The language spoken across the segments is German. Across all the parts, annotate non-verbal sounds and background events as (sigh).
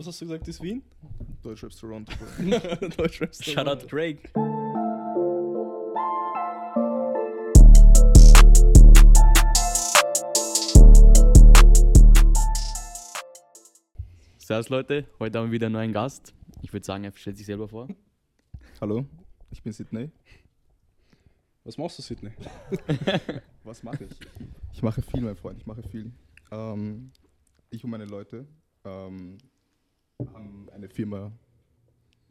was hast du gesagt, ist Wien? Deutschraps Toronto. (laughs) Deutschrap. Shoutout Drake. Servus Leute, heute haben wir wieder einen neuen Gast. Ich würde sagen, er stellt sich selber vor. Hallo, ich bin Sydney. Was machst du, Sydney? (laughs) Was mache ich? Ich mache viel, mein Freund, ich mache viel. Ähm, ich und meine Leute ähm, haben eine Firma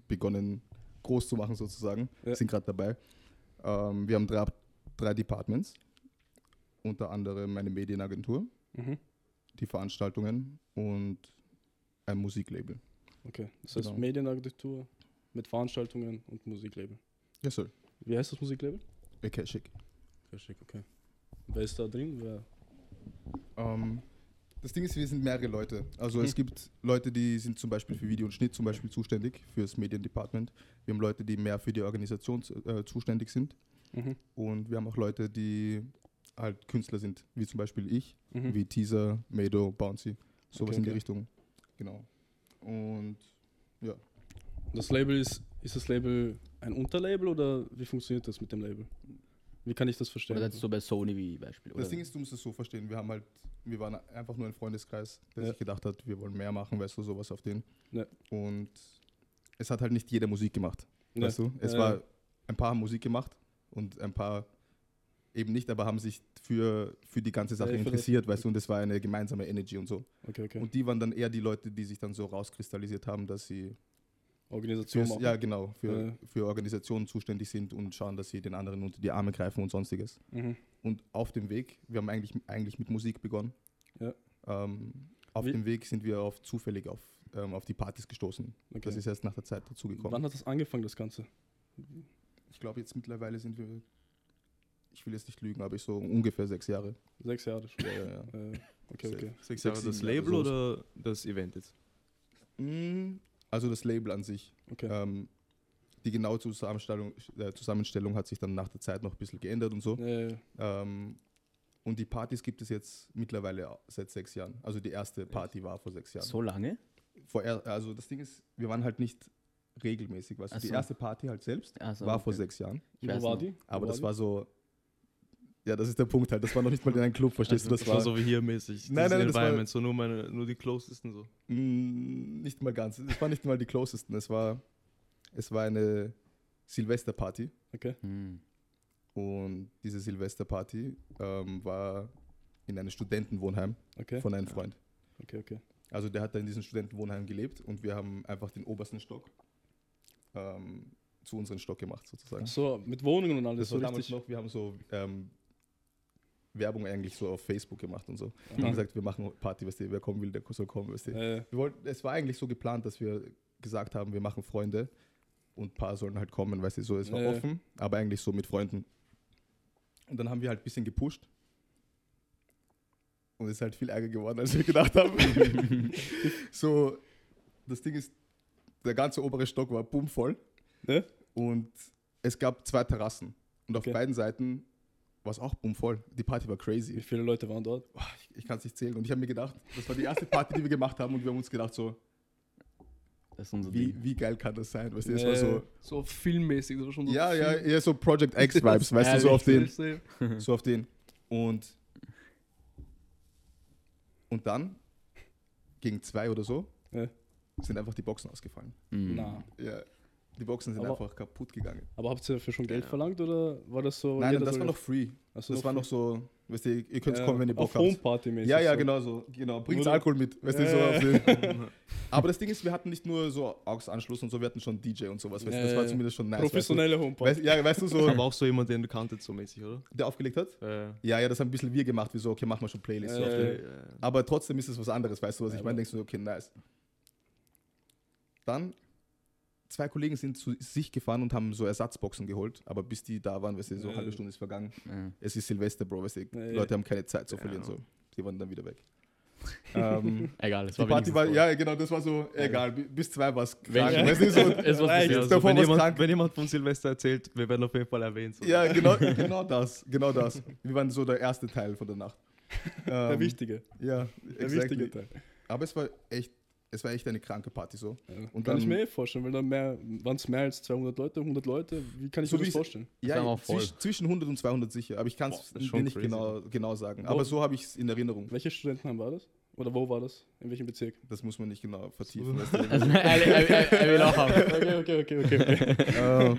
begonnen, groß zu machen sozusagen. Ja. Sind gerade dabei. Ähm, wir haben drei, drei Departments. Unter anderem eine Medienagentur, Mhm. die Veranstaltungen und ein Musiklabel. Okay, das heißt Genau. Medienagentur mit Veranstaltungen und Musiklabel. Ja, so. Wie heißt das Musiklabel? Okay, schick. Ja, schick, okay. Wer ist da drin? Wer? Ähm, das Ding ist, wir sind mehrere Leute. Also es gibt Leute, die sind zum Beispiel für Video und Schnitt zum Beispiel zuständig, für das Mediendepartment. Wir haben Leute, die mehr für die Organisation äh, zuständig sind. Mhm. Und wir haben auch Leute, die halt Künstler sind, wie zum Beispiel ich, Mhm. wie Teaser, Mado, Bouncy. Sowas Okay, in die okay. Richtung. Genau. Und ja. Das Label ist, ist das Label ein Unterlabel oder wie funktioniert das mit dem Label? Wie kann ich das verstehen? Oder das ist so bei Sony wie Beispiel. Das? Ding ist, du musst es so verstehen, wir haben halt, wir waren einfach nur ein Freundeskreis, der Ja. sich gedacht hat, wir wollen mehr machen, weißt du, sowas auf den. Ja. Und es hat halt nicht jeder Musik gemacht, Ja. weißt du. Es Ja, war, ja. ein paar haben Musik gemacht und ein paar eben nicht, aber haben sich für, für die ganze Sache interessiert, weißt du, und es war eine gemeinsame Energy und so. Okay, okay. Und die waren dann eher die Leute, die sich dann so rauskristallisiert haben, dass sie Organisation fürs, machen. ja genau, für, Ja. für Organisationen zuständig sind und schauen, dass sie den anderen unter die Arme greifen und sonstiges. Mhm. Und auf dem Weg, wir haben eigentlich, eigentlich mit Musik begonnen. Ja. Ähm, auf Wie- dem Weg sind wir auf, zufällig auf, ähm, auf die Partys gestoßen. Okay. Das ist erst nach der Zeit dazugekommen. Wann hat das angefangen, das Ganze? Ich glaube, jetzt mittlerweile sind wir, ich will jetzt nicht lügen, aber ich so ungefähr sechs Jahre. Sechs Jahre schon. Ja, ja, ja. Äh, okay, Sechs- okay. Sechs Sechs, Jahre das Jahre, Label so. oder das Event jetzt? Also das Label an sich. okay. Ähm, die genaue Zusammenstellung, äh, Zusammenstellung hat sich dann nach der Zeit noch ein bisschen geändert und so. Äh, Ähm, und die Partys gibt es jetzt mittlerweile seit sechs Jahren. Also die erste Party war vor sechs Jahren. So lange? Vorher, also das Ding ist, wir waren halt nicht regelmäßig. Weißt du? Ach Die so. erste Party halt selbst Also, war vor okay. sechs Jahren. Ich wo war die? Aber wo das die? war so. Ja, das ist der Punkt halt. Das war noch nicht mal in einem Club, verstehst du? Das, war, so wie hier mäßig. Nein, nein, das war- so nur, meine, nur die closesten so. Mm, nicht mal ganz. Es war nicht mal die closesten. Es war, es war eine Silvesterparty. Okay. Hm. Und diese Silvesterparty ähm, war in einem Studentenwohnheim Okay. von einem Freund. Okay, okay. Also der hat da in diesem Studentenwohnheim gelebt und wir haben einfach den obersten Stock ähm, zu unserem Stock gemacht, sozusagen. Ach so, mit Wohnungen und alles. Das so war damals noch, wir haben so ähm, Werbung eigentlich so auf Facebook gemacht und so. Aha. haben gesagt, wir machen Party, weißt du, wer kommen will, der soll kommen, weißt du. Äh, Wir wollten, es war eigentlich so geplant, dass wir gesagt haben, wir machen Freunde und ein paar sollen halt kommen, weißt du, so, es war Ja, ja. offen, aber eigentlich so mit Freunden. Und dann haben wir halt ein bisschen gepusht. Und es ist halt viel Ärger geworden, als wir gedacht haben. (laughs) so, das Ding ist, der ganze obere Stock war bummvoll ne? und es gab zwei Terrassen. Und auf Okay. beiden Seiten war es auch bummvoll. Die Party war Wie crazy. viele Leute waren dort? Ich ich kann es nicht zählen. Und ich habe mir gedacht, das war die erste Party, die wir gemacht haben und wir haben uns gedacht so, Das ist unser wie, Ding. wie geil kann das sein? Weißt du, es Äh, war so, So filmmäßig, so schon so ja, ja, Film- eher so Project X-Vibes, (laughs) weißt du, so auf den, so auf den. Und, und dann, gegen zwei oder so, Ja. sind einfach die Boxen ausgefallen. Hm. Na. Ja, die Boxen sind Aber- einfach kaputt gegangen. Aber habt ihr dafür schon Geld Ja. verlangt oder war das so? Nein, jeder das war noch free. Achso, Das war noch so, weißt du, ihr könnt äh, kommen, wenn ihr Bock auf habt. Homeparty mäßig. Ja, ja, so. genau so. Genau. Bringt Alkohol mit. Weißt du, so auf den. (laughs) Aber das Ding ist, wir hatten nicht nur so AUX-Anschluss und so, wir hatten schon DJ und sowas. Weißt du, das war zumindest schon nice. Professionelle Weißt Homeparty. du? Weißt, ja, weißt du, so, Aber auch so jemand, den du kanntest, so mäßig, oder? der aufgelegt hat? Ja, ja, das haben ein bisschen wir gemacht, wie so, okay, machen wir schon Playlists. so Aber trotzdem ist es was anderes, weißt du, was Ja, ich meine? Denkst du, okay, nice. Dann, zwei Kollegen sind zu sich gefahren und haben so Ersatzboxen geholt, aber bis die da waren, weißt du, so eine Äh. halbe Stunde ist vergangen. Ja. Es ist Silvester, Bro, weißt du, Ja, Leute haben keine Zeit zu Ja. verlieren, so. Die waren dann wieder weg. ähm, (laughs) Egal, es Die war Party war, ja, genau, das war so, egal, bi- bis zwei war es Wenn- krank. Ja. Weißt du, so, (laughs) Es war ja, so, davor wenn, jemand, krank. wenn jemand von Silvester erzählt, wir werden auf jeden Fall erwähnt. So. ja, genau, (laughs) genau das, genau das. Wir waren so der erste Teil von der Nacht. Der Ähm, wichtige. Ja, Der exactly. wichtige Teil. Aber es war echt es war echt eine kranke Party so. Ja. Und kann ich dann- mir eh vorstellen, weil da mehr, waren es mehr als 200 Leute, 100 Leute, wie kann ich So mir das vorstellen? Ja, auch voll. zwischen, zwischen 100 und 200 sicher, aber ich kann es nicht crazy. genau, genau sagen. Wo- Aber so habe ich es in Erinnerung. Welche Studentenheim war das? Oder wo war das? In welchem Bezirk? Das muss man nicht genau vertiefen. (laughs) Also, er, er will auch haben. (laughs) Okay, okay, okay, okay. okay. äh,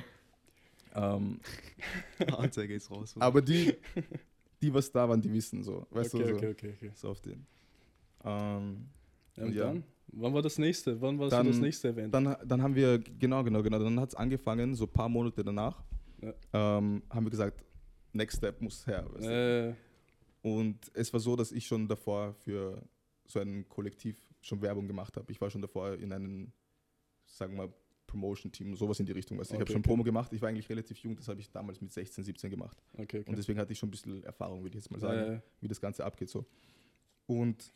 (laughs) ähm, Anzeige ist raus. aber die, die, was da waren, die wissen so. Weißt okay, du, so, okay, okay, okay. so auf den. Ähm, Ja, und Ja. dann? Wann war das nächste? Wann war Dann- so das nächste Event? dann, dann haben wir, genau, genau, genau, dann hat es angefangen, so ein paar Monate danach, Ja. ähm, haben wir gesagt, Next Step muss her. Weißt du? äh, Und es war so, dass ich schon davor für so ein Kollektiv schon Werbung gemacht habe. Ich war schon davor in einem, sagen wir mal, Promotion-Team, sowas in die Richtung. Weißt du. Ich habe Okay, schon okay. Promo gemacht. Ich war eigentlich relativ jung, das habe ich damals mit 16, 17 gemacht. okay, okay. Und deswegen hatte ich schon ein bisschen Erfahrung, würde ich jetzt mal sagen, äh, wie das Ganze abgeht. So. Und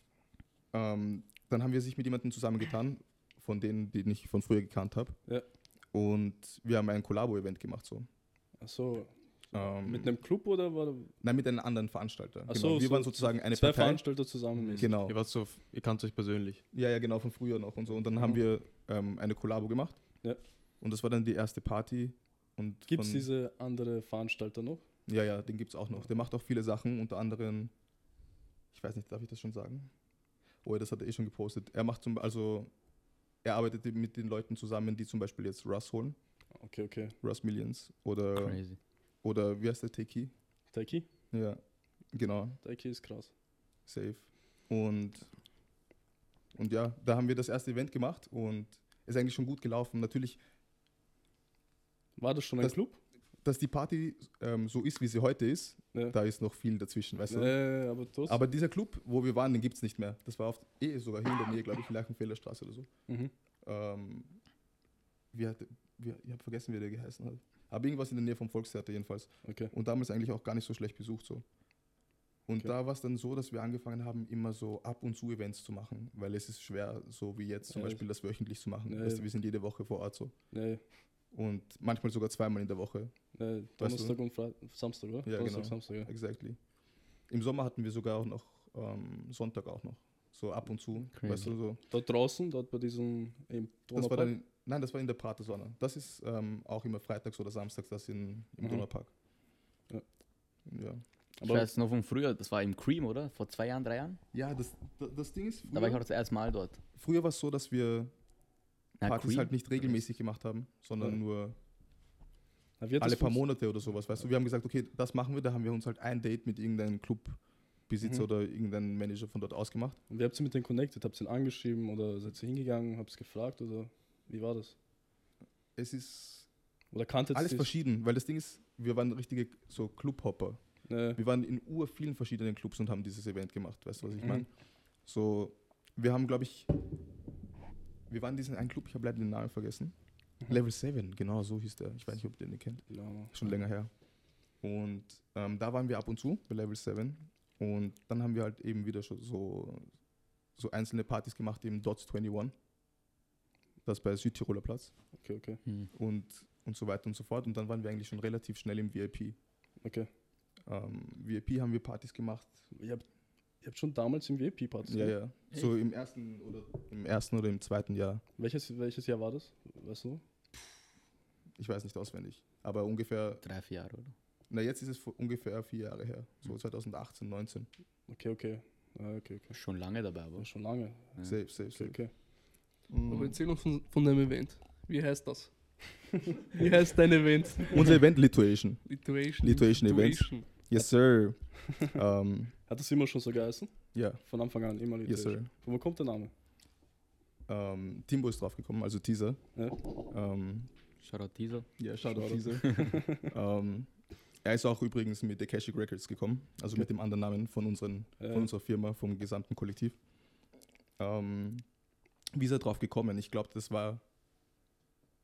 ähm, dann haben wir sich mit jemandem zusammengetan, von denen, den ich von früher gekannt habe. Ja. Und wir haben ein Kollabo-Event gemacht. So. Achso, Ähm, mit einem Club oder war nein, mit einem anderen Veranstalter. Ach genau. so, wir so waren sozusagen eine zwei Partei. Veranstalter zusammen? Genau. Ihr, wart so, ihr kannt euch persönlich. Ja, ja, genau, von früher noch und so. Und dann Mhm. haben wir ähm, eine Kollabo gemacht. Ja. Und das war dann die erste Party. Und Gibt es diese andere Veranstalter noch? Ja, ja, den gibt es auch noch. Der macht auch viele Sachen, unter anderem, ich weiß nicht, darf ich das schon sagen? Oh, das hat er eh schon gepostet. Er macht zum also er arbeitet mit den Leuten zusammen, die zum Beispiel jetzt Russ holen, Okay, okay. Russ Millions oder, Crazy. oder wie heißt der Teki? Taiki? Ja, genau, Taiki ist krass. safe. Und, und ja, da haben wir das erste Event gemacht und ist eigentlich schon gut gelaufen. Natürlich War das schon ein Das- Club? Dass die Party ähm, so ist, wie sie heute ist, Ja. da ist noch viel dazwischen, weißt du? Äh, aber. Aber dieser Club, wo wir waren, den gibt es nicht mehr. Das war oft eh sogar hier in der Nähe, glaube ich, Leichenfelder Straße oder so. Mhm. Ähm, wie hat, wie, ich habe vergessen, wie der geheißen hat. Aber irgendwas in der Nähe vom Volkstheater jedenfalls. Okay. Und damals eigentlich auch gar nicht so schlecht besucht so. Und Okay. da war es dann so, dass wir angefangen haben, immer so ab und zu Events zu machen, weil es ist schwer, so wie jetzt zum Ja, Beispiel das wöchentlich zu machen. Ja, weißt du, ja. wir sind jede Woche vor Ort so. Nee, Und manchmal sogar zweimal in der Woche. nee, Donnerstag und Fre Samstag, oder? Ja, Donnerstag, genau. Samstag, ja. Exactly. Im Sommer hatten wir sogar auch noch ähm, Sonntag auch noch. So ab und zu. Crazy. Weißt du, so. Dort draußen, dort bei diesem im Das war dann, in- nein, das war in der Pratersonne. Das ist ähm, auch immer freitags oder samstags, das in, im Mhm. Donaupark. Ja. Ja, Ich Aber weiß noch von früher, das war im Cream, oder? Vor zwei Jahren, drei Jahren? ja das, das, das Ding ist, Da war ich auch früher, das erste Mal dort. früher war es so, dass wir Na, Partys Cream? halt nicht regelmäßig gemacht haben, sondern Ja. nur alle paar Monate oder sowas. Weißt du, wir haben gesagt, okay, das machen wir, da haben wir uns halt ein Date mit irgendeinem Clubbesitzer Mhm. oder irgendeinem Manager von dort ausgemacht. Und wie habt ihr mit denen connected? Habt ihr ihn angeschrieben oder seid ihr hingegangen, habt ihr gefragt oder wie war das? Es ist Oder kanntet alles verschieden, weil das Ding ist, wir waren richtige so Clubhopper. äh, Wir waren in ur vielen verschiedenen Clubs und haben dieses Event gemacht, weißt du, was ich Mhm. meine? So, wir haben, glaube ich, wir waren in diesem einen Club, ich habe leider den Namen vergessen. Mhm. Level 7, genau so hieß der. Ich weiß nicht, ob ihr den kennt. ja, Schon länger her. Und ähm, da waren wir ab und zu bei Level 7. Und dann haben wir halt eben wieder schon so, so einzelne Partys gemacht, eben Dots 21. Das bei Südtiroler Platz Okay, okay, Hm. und, und so weiter und so fort. Und dann waren wir eigentlich schon relativ schnell im VIP. okay. Ähm, VIP haben wir Partys gemacht. Ihr habt, ihr habt schon damals im VIP-Partys Ja, ja. So im ersten oder im ersten oder im zweiten Jahr. Welches, welches Jahr war das? Weißt du? Ich weiß nicht auswendig. Aber ungefähr, Drei, vier Jahre, oder? na jetzt ist es ungefähr vier Jahre her. So 2018, 19. Okay, okay. Ah, okay, okay. Schon lange dabei, aber. War schon lange. Ja. Safe, safe, Okay, safe. okay. Aber Mhm. erzähl uns von, von deinem Event. Wie heißt das? (laughs) Wie heißt dein Event? Unser Event Lituation. Lituation. Lituation. Lituation. Yes, sir. (laughs) ähm, Hat das immer schon so geheißen? ja, Von Anfang an immer yes, sir. Von wo kommt der Name? Ähm, Timbo ist draufgekommen, also Teaser. Ja. Ähm, Shoutout Teaser. ja, Shoutout. Shoutout Teaser. (laughs) ähm, er ist auch übrigens mit der Kashik Records gekommen, also Okay. mit dem anderen Namen von, unseren, Ja. von unserer Firma, vom gesamten Kollektiv. Ähm, wie ist er drauf gekommen? Ich glaube, das war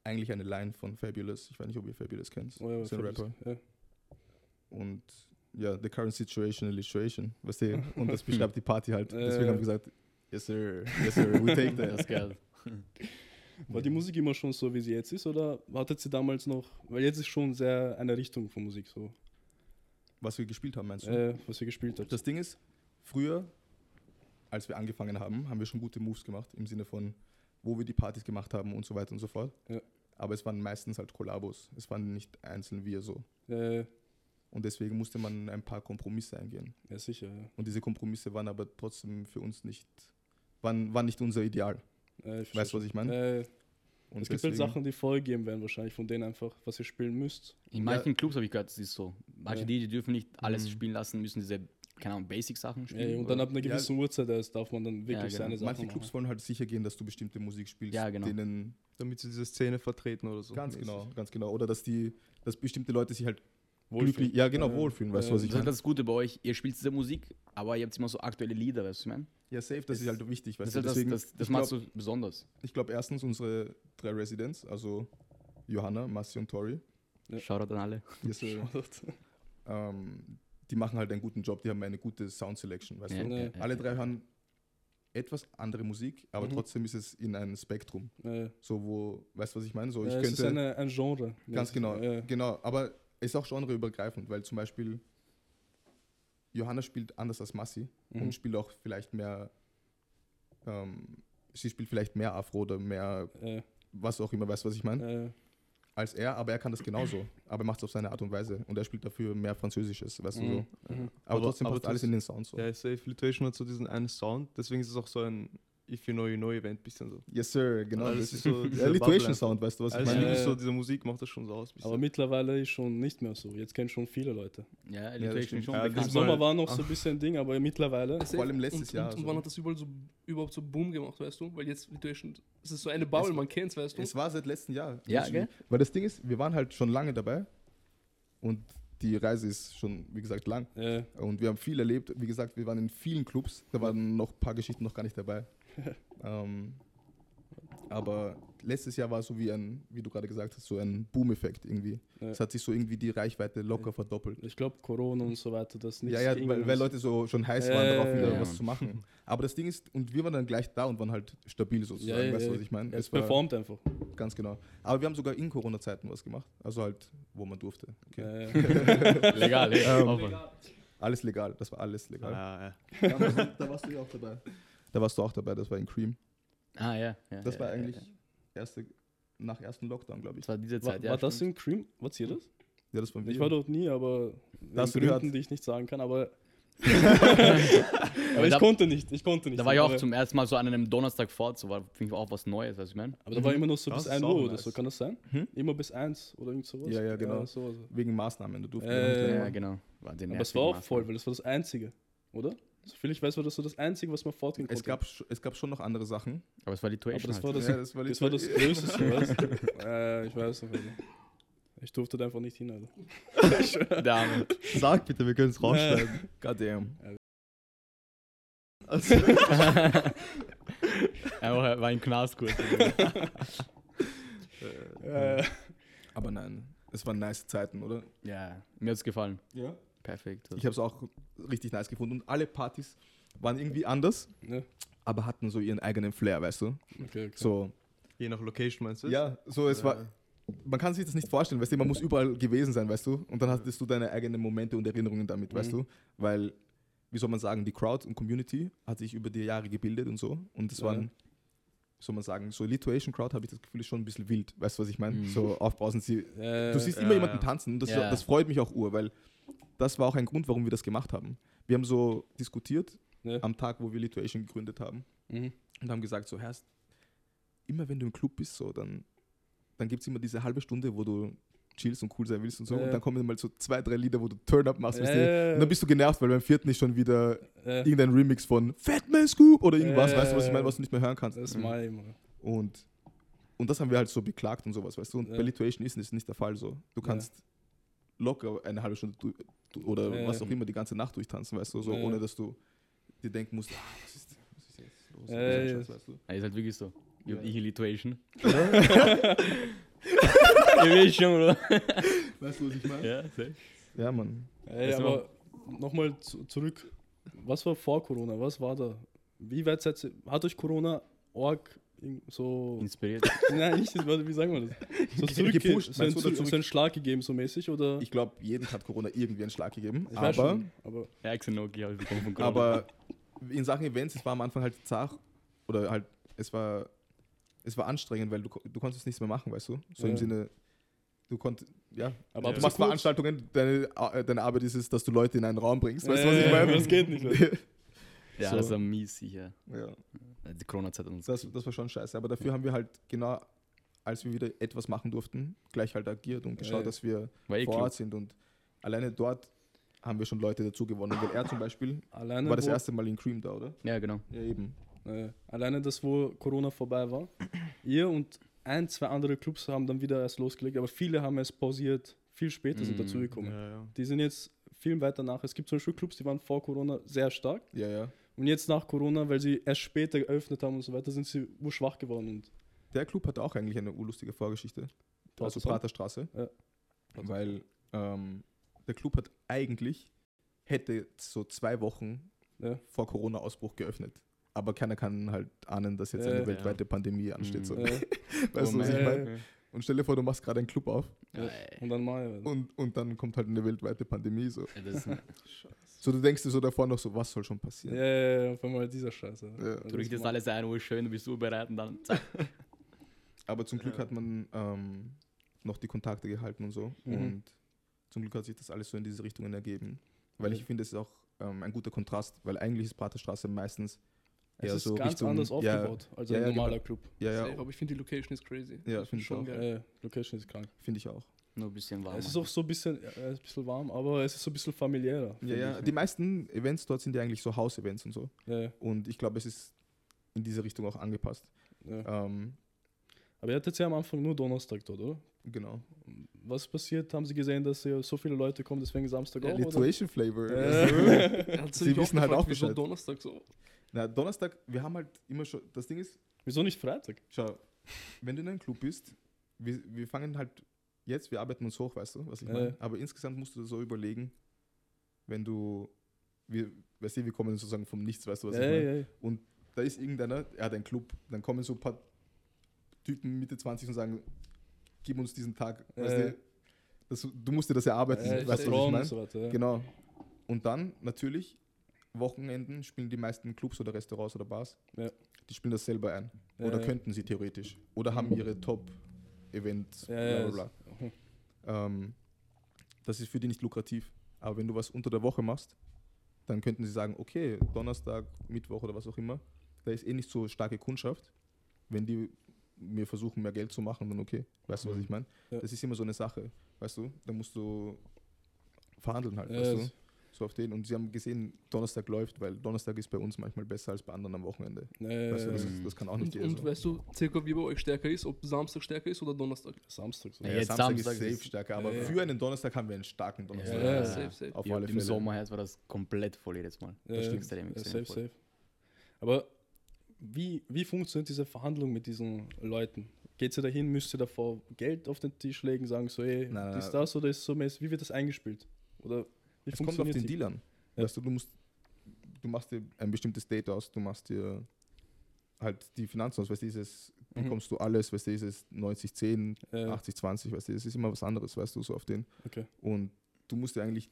eigentlich eine Line von Fabulous. Ich weiß nicht, ob ihr Fabulous kennt. Oh, ja, ist ein Fabulous. Rapper. Ja. Und ja, the current situation, illustration, weißt du? Und das (laughs) beschreibt die Party halt. Deswegen haben wir gesagt, yes sir, yes sir, we take Das that. ist geil. War die Musik immer schon so, wie sie jetzt ist? Oder hattet ihr damals noch, weil jetzt ist schon sehr eine Richtung von Musik so, Was wir gespielt haben, meinst du? äh, was ihr gespielt habt? Das Ding ist, früher als wir angefangen haben, haben wir schon gute Moves gemacht, im Sinne von, wo wir die Partys gemacht haben und so weiter und so fort. Ja. Aber es waren meistens halt Kollabos. Es waren nicht einzeln wir so. Äh, Und deswegen musste man ein paar Kompromisse eingehen. ja, sicher. Ja. Und diese Kompromisse waren aber trotzdem für uns nicht, waren, waren nicht unser Ideal. Äh, ich Weißt du, was ich meine? Äh, Und es gibt halt Sachen, die vorgegeben werden, wahrscheinlich von denen einfach, was ihr spielen müsst. In manchen Clubs habe ich gehört, das ist so. Manche Ja. die, die dürfen nicht alles Mhm. spielen lassen, müssen diese, keine Ahnung, Basic-Sachen spielen. Äh, und dann ab einer Ja. gewissen Uhrzeit erst darf man dann wirklich Ja, genau. seine Sachen Manche machen. Clubs wollen halt sicher gehen, dass du bestimmte Musik spielst, Ja, genau. denen Damit sie diese Szene vertreten oder so. ganz mäßig. genau, ganz genau. Oder dass die, dass bestimmte Leute sich halt Wohlfühlen. glücklich, ja genau, Ja. wohlfühlen, weißt du, was ich das ist meine? das Gute bei euch, ihr spielt diese Musik, aber ihr habt immer so aktuelle Lieder, weißt du, ich meine? Ja, safe, das ist halt wichtig, Das, weißt ist du. halt das, Deswegen, das, das ich macht glaube, so besonders. ich glaub, erstens unsere drei Residents, also Johanna, Massi und Tori, Ja. Shoutout an alle. yes, (laughs) ähm, die machen halt einen guten Job, die haben eine gute Sound Selection, weißt Ja, du. Ja. Alle ja. drei hören etwas andere Musik, aber Mhm. trotzdem ist es in einem Spektrum. So, wo, weißt du, was ich meine? So, ich es ist könnte. eine, ein Genre. Ganz genau, genau. Aber ist auch genreübergreifend, weil zum Beispiel Johanna spielt anders als Massi mhm. und spielt auch vielleicht mehr, ähm, sie spielt vielleicht mehr Afro oder mehr, äh, was auch immer, weißt du, was ich meine, äh, als er, aber er kann das genauso. aber er macht es auf seine Art und Weise und er spielt dafür mehr Französisches, weißt du so. mhm, mhm. Aber, Aber- trotzdem aber passt alles in den Sound so. Ja, Safe Lituation hat so diesen einen Sound, deswegen ist es auch so ein If You Know You Know Event bisschen so. Yes, sir, genau. Weil das es ist so der Lituation Sound, weißt du, was ich Also meine? wirklich Ja, so, ja. diese Musik macht das schon so aus. Aber mittlerweile ist schon nicht mehr so. Jetzt kennen schon viele Leute. Ja, das Litation stimmt. schon Ja, bekannt. das Im Sommer mal- war noch so ein bisschen Ding, aber mittlerweile. Vor allem letztes und, Jahr, Und, und so. wann hat das überall so, überhaupt so Boom gemacht, weißt du? Weil jetzt Lituation, es ist so eine Bubble, Es- man kennt's, weißt du? Es war seit letztem Jahr. Ja, gell? Weil das Ding ist, wir waren halt schon lange dabei und die Reise ist schon, wie gesagt, lang. Äh, Und wir haben viel erlebt. Wie gesagt, wir waren in vielen Clubs. Da waren noch ein paar Geschichten noch gar nicht dabei. (laughs) ähm, aber letztes Jahr war so wie ein, wie du gerade gesagt hast, so ein Boom-Effekt irgendwie. Ja. Es hat sich so irgendwie die Reichweite locker verdoppelt. ich glaube, Corona und so weiter, das nicht. Ja, ja, weil, weil Leute so schon heiß waren, Ja, darauf ja, wieder ja, was zu machen. Aber das Ding ist, und wir waren dann gleich da und waren halt stabil sozusagen. Ja, ja, weißt du, ja. was ich meine? Es performt einfach. ganz genau. Aber wir haben sogar in Corona-Zeiten was gemacht. Also halt, wo man durfte. Okay. Äh, (laughs) Legal, ey. Ähm, mal. Alles legal, das war alles legal. Ja, ja. Da, warst du, da warst du ja auch dabei. Da warst du auch dabei, das war in Cream. Ah, ja. ja Das ja, war ja, eigentlich ja. erste, nach ersten Lockdown, glaube ich. Das war diese war, Zeit, ja. war das in Cream? Was ihr das? Ja, das war Ich war dort nie, aber Da hast wegen du Gründen, gehört. die ich nicht sagen kann, aber. (laughs) Aber ich da- konnte nicht, ich konnte nicht. Da war ich auch zum ersten Mal so an einem Donnerstag fort, so war finde ich auch was Neues, weißt du, ich meine? Aber da war immer noch so Das bis ist 1 auch Uhr oder nice. so, kann das sein? Hm? Immer bis 1 oder irgend sowas? Ja, ja, genau. so, so. Wegen Maßnahmen, da durften wir Äh, nicht Ja, genau. War Aber es war auch Maßnahmen. voll, weil das war das Einzige, oder? Soviel ich weiß, war das so das Einzige, was man fortgehen konnte. Es gab, es gab schon noch andere Sachen. Aber es war aber Lituation das halt. war das, Ja, das war das, war das. Größte, (laughs) weißt du? äh, Ich weiß nicht, Alter. Ich durfte da einfach nicht hin, Alter. (laughs) Der Arme. Sag bitte, wir können es rausschneiden. Goddamn. Also, (laughs) Einfach, er war im Knast kurz. Aber nein, es waren nice Zeiten, oder? ja, mir hat's gefallen. Ja. Perfekt. Ich habe es auch richtig nice gefunden. Und alle Partys waren irgendwie anders, ne? aber hatten so ihren eigenen Flair, weißt du? Okay, okay. So, je nach Location meinst du? ja, so es war, man kann sich das nicht vorstellen, weißt du, man muss überall gewesen sein, weißt du? Und dann hattest du deine eigenen Momente und Erinnerungen damit, weißt Mhm. du? Weil, wie soll man sagen, die Crowd und Community hat sich über die Jahre gebildet und so. Und es Ja. waren, wie soll man sagen, so Lituation Crowd habe ich das Gefühl, ist schon ein bisschen wild, weißt du, was ich meine? Mhm. So aufbrausen sie. Äh, Du siehst ja, immer jemanden ja. tanzen, das, Ja. das freut mich auch ur, weil das war auch ein Grund, warum wir das gemacht haben. Wir haben so diskutiert Ja. am Tag, wo wir Lituation gegründet haben mhm. und haben gesagt, so, Herrst, immer wenn du im Club bist, so, dann, dann gibt es immer diese halbe Stunde, wo du chillst und cool sein willst und so. Ja. Und dann kommen mal so zwei, drei Lieder, wo du Turn-Up machst. weißt du? Und dann bist du genervt, weil beim vierten ist schon wieder irgendein Remix von Fatman Scoop oder irgendwas, weißt du, was ich meine, was du nicht mehr hören kannst. das ist mein, Mann. Und, und das haben wir halt so beklagt und sowas, weißt du. Und Ja. bei Lituation ist es nicht der Fall so. Du Ja. kannst locker eine halbe Stunde oder Ja. was auch immer die ganze Nacht durchtanzen, weißt du, so, Ja. ohne dass du dir denken musst, ah, was, ist, was ist jetzt los? Ja, ja. Scheiß, weißt du. Ja, ist halt wirklich so. Ja. Ich in Lituation. Ihr (laughs) wisst schon, oder? Weißt du, was ich meine? Ja, safe. Ja, Mann. Ey, Das aber nochmal zu, zurück. Was war vor Corona? Was war da? Wie weit seid ihr? Hat euch Corona org so. Inspiriert. (laughs) Nein, nicht, wie sagen wir das? (laughs) So, zurück, Gepusht, so, einen, meinst du, oder zu- so zurück- einen Schlag gegeben, so mäßig? Oder? Ich glaube, jedem hat Corona irgendwie einen Schlag gegeben. Ich aber schon, aber Ja, habe bekommen von Corona. aber in Sachen Events, es war am Anfang halt zart oder halt, es war, es war anstrengend, weil du, du konntest nichts mehr machen, weißt du? So Ja. im Sinne, du konntest, ja, Aber du ab machst so Veranstaltungen, deine, Ar- deine Arbeit ist es, dass du Leute in einen Raum bringst, weißt du, Ja, was ich ja, meine? das geht nicht (laughs) mehr. Ja, So. das war mies sicher. Ja. Die Corona-Zeit uns. Das, das war schon scheiße. Aber dafür haben wir halt genau, als wir wieder etwas machen durften, gleich halt agiert und geschaut, Ja. dass wir eh vor klug. Ort sind. Und alleine dort haben wir schon Leute dazu gewonnen. Weil er zum Beispiel Alleine, war das erste Mal in Cream da, oder? Ja, genau. Ja, eben. äh, alleine das, wo Corona vorbei war. Ihr und ein, zwei andere Clubs haben dann wieder erst losgelegt, aber viele haben es pausiert, viel später sind Mm, dazugekommen. Ja, ja. Die sind jetzt viel weiter nach. Es gibt zum Beispiel Clubs, die waren vor Corona sehr stark. Ja, ja. Und jetzt nach Corona, weil sie erst später geöffnet haben und so weiter, sind sie urschwach geworden. Und Der Club hatte auch eigentlich eine urlustige Vorgeschichte. Also Praterstraße? Praterstraße. Ja. Weil ähm, der Club hat eigentlich, hätte so zwei Wochen ja. vor Corona-Ausbruch geöffnet. Aber keiner kann halt ahnen, dass jetzt Ja, eine ja. weltweite Pandemie ansteht. So. Ja, (laughs) Weißt Oh du, was ich meine? Und stell dir vor, du machst gerade einen Club auf Ja. Ja, und dann mal. und, und dann kommt halt eine weltweite Pandemie. So. das, (laughs) so, du denkst dir so davor noch so, was soll schon Ja, passieren? ja, ja, ja, auf einmal dieser Scheiße. Ja. du richtest alles ein, oh schön, du bist so bereit und dann zack. (laughs) Aber zum Glück Ja. hat man ähm, noch die Kontakte gehalten und so. Mhm. Und zum Glück hat sich das alles so in diese Richtungen ergeben. Weil Ja. ich finde, es ist auch ähm, ein guter Kontrast, weil eigentlich ist Praterstraße meistens Es eher ist so ganz Richtung, anders ja, aufgebaut als ja, ein ja, normaler genau. Club. Ja, ja, aber ich finde die Location ist crazy. Ja, Das find ist ich auch. geil. Ja, Location ist krank. finde ich auch. Nur ein bisschen warm. es ist auch so ein bisschen, ja, ein bisschen warm, aber es ist so ein bisschen familiärer. Ja, finde ja. ich. Die meisten Events dort sind ja eigentlich so Haus-Events und so. ja, ja, Und ich glaube, es ist in diese Richtung auch angepasst. ja. Ähm, Aber ihr hattet ja am Anfang nur Donnerstag dort, oder? genau. Was passiert? Haben Sie gesehen, dass hier so viele Leute kommen, deswegen Samstag auch? Oder? Lituation Flavor. Ja. Hat (laughs) Sie wissen halt auch Bescheid. Donnerstag so. Na, Donnerstag, wir haben halt immer schon, das Ding ist, Wieso nicht Freitag? Schau, wenn du in einem Club bist, wir, wir fangen halt jetzt, wir arbeiten uns hoch, weißt du, was ich meine? Aber insgesamt musst du so überlegen, wenn du, wir, weißt du, wir kommen sozusagen vom Nichts, weißt du, was Ja, ich meine? ja, ja. Da ist irgendeiner, er hat einen Club, dann kommen so ein paar Typen Mitte 20 und sagen, gib uns diesen Tag, weißt du, das, du musst dir das erarbeiten, weißt du, was ich meine? und so weiter. Ja. Genau. Und dann natürlich, Wochenenden spielen die meisten Clubs oder Restaurants oder Bars, Ja. die spielen das selber ein. Ja, Oder ja. könnten sie theoretisch. Oder haben ihre Top-Events, Ja, ja, bla. Ähm, das ist für die nicht lukrativ. Aber wenn du was unter der Woche machst, dann könnten sie sagen, okay, Donnerstag, Mittwoch oder was auch immer, da ist eh nicht so starke Kundschaft. Wenn die mir versuchen, mehr Geld zu machen, dann okay. Weißt du, was ich meine? Das ist immer so eine Sache, weißt du? Da musst du verhandeln halt, Ja, weißt du? So auf den. Und sie haben gesehen, Donnerstag läuft, weil Donnerstag ist bei uns manchmal besser als bei anderen am Wochenende. Ja, Weißt du, das, ist, das kann auch nicht Und, jeder und so. weißt du circa, wie bei euch stärker ist? Ob Samstag stärker ist oder Donnerstag? Samstag. So. Ja, Ja, jetzt Samstag, Samstag ist safe ist- stärker, aber Ja, für einen Donnerstag haben wir einen starken Donnerstag. Ja, ja. Safe, safe. Auf ja, alle Im Fälle. Sommer jetzt war das komplett voll jedes Mal. Das ja. stimmt extrem, Ja, safe, voll. safe. Aber wie, wie funktioniert diese Verhandlung mit diesen Leuten? Geht ihr dahin, müsst ihr davor Geld auf den Tisch legen, sagen so, ey, Nein, nein. das oder ist so mäßig? Wie wird das eingespielt? Oder wie Es kommt auf den? Deal an. Ja. Weißt du, du musst, du machst dir ein bestimmtes Date aus, du machst dir halt die Finanzen aus, weißt du, dieses, Mhm. bekommst du alles, weißt du, dieses 90, 10, Ja, 80, 20, weißt du, es ist immer was anderes, weißt du, so auf den. okay. Und du musst dir eigentlich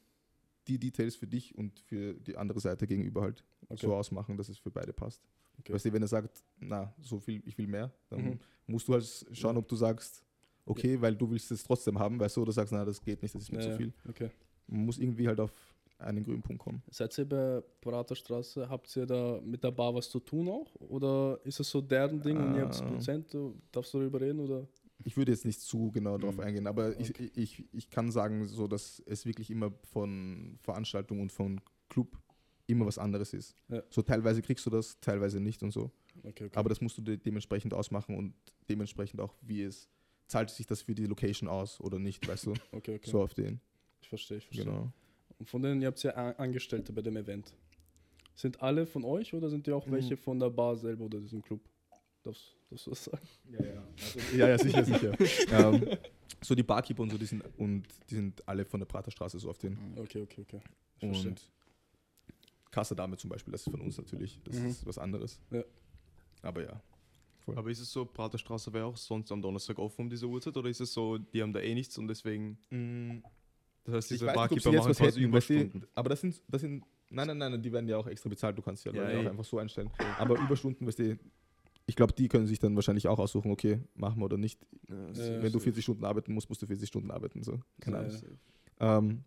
die Details für dich und für die andere Seite gegenüber halt okay. so ausmachen, dass es für beide passt. Okay. Weißt du, wenn er sagt, na, so viel, ich will mehr, dann Mhm. musst du halt schauen, ob du sagst, okay, weil du willst es trotzdem haben, weißt du, oder sagst, na, das geht nicht, das ist mir Ja, zu viel. Okay. Man muss irgendwie halt auf einen grünen Punkt kommen. Seid ihr bei Praterstraße, habt ihr da mit der Bar was zu tun auch? Oder ist es so deren Ding und ihr habt Ah. Prozent? Darfst du darüber reden? Oder? Ich würde jetzt nicht zu genau darauf Mhm. eingehen, aber Okay. ich, ich, ich kann sagen, so dass es wirklich immer von Veranstaltung und von Club immer was anderes ist. Ja. So teilweise kriegst du das, teilweise nicht und so. Okay, okay. Aber das musst du de dementsprechend ausmachen und dementsprechend auch, wie es zahlt sich das für die Location aus oder nicht, weißt du? (laughs) okay, okay. So auf den. Verstehe, ich verstehe. Genau. Und von denen, ihr habt ja Angestellte bei dem Event. Sind alle von euch oder sind die auch Mhm. welche von der Bar selber oder diesem Club? Darfst, du das sagen? Ja, ja. Also, ja, ja, sicher, sicher. (laughs) ähm, so die Barkeeper und so, die sind, und die sind alle von der Praterstraße so auf den. Mhm. Okay, okay, okay. Ich verstehe. Und Kassadame zum Beispiel, das ist von uns natürlich. Das Mhm. ist was anderes. Ja. Aber ja. Aber ist es so, Praterstraße wäre auch sonst am Donnerstag offen um diese Uhrzeit oder ist es so, die haben da eh nichts und deswegen, das heißt, Ich diese Barkeeper machen was quasi hätten, Überstunden? aber das sind, das sind Nein, nein, nein, die werden ja auch extra bezahlt. Du kannst ja, Ja, Leute auch ey. einfach so einstellen. Aber Überstunden, weißt du, ich glaube, die können sich dann wahrscheinlich auch aussuchen, okay, machen wir oder nicht. Ja, Ja, Wenn du so. 40 Stunden arbeiten musst, musst du 40 Stunden arbeiten. So. Keine Ahnung. Ähm,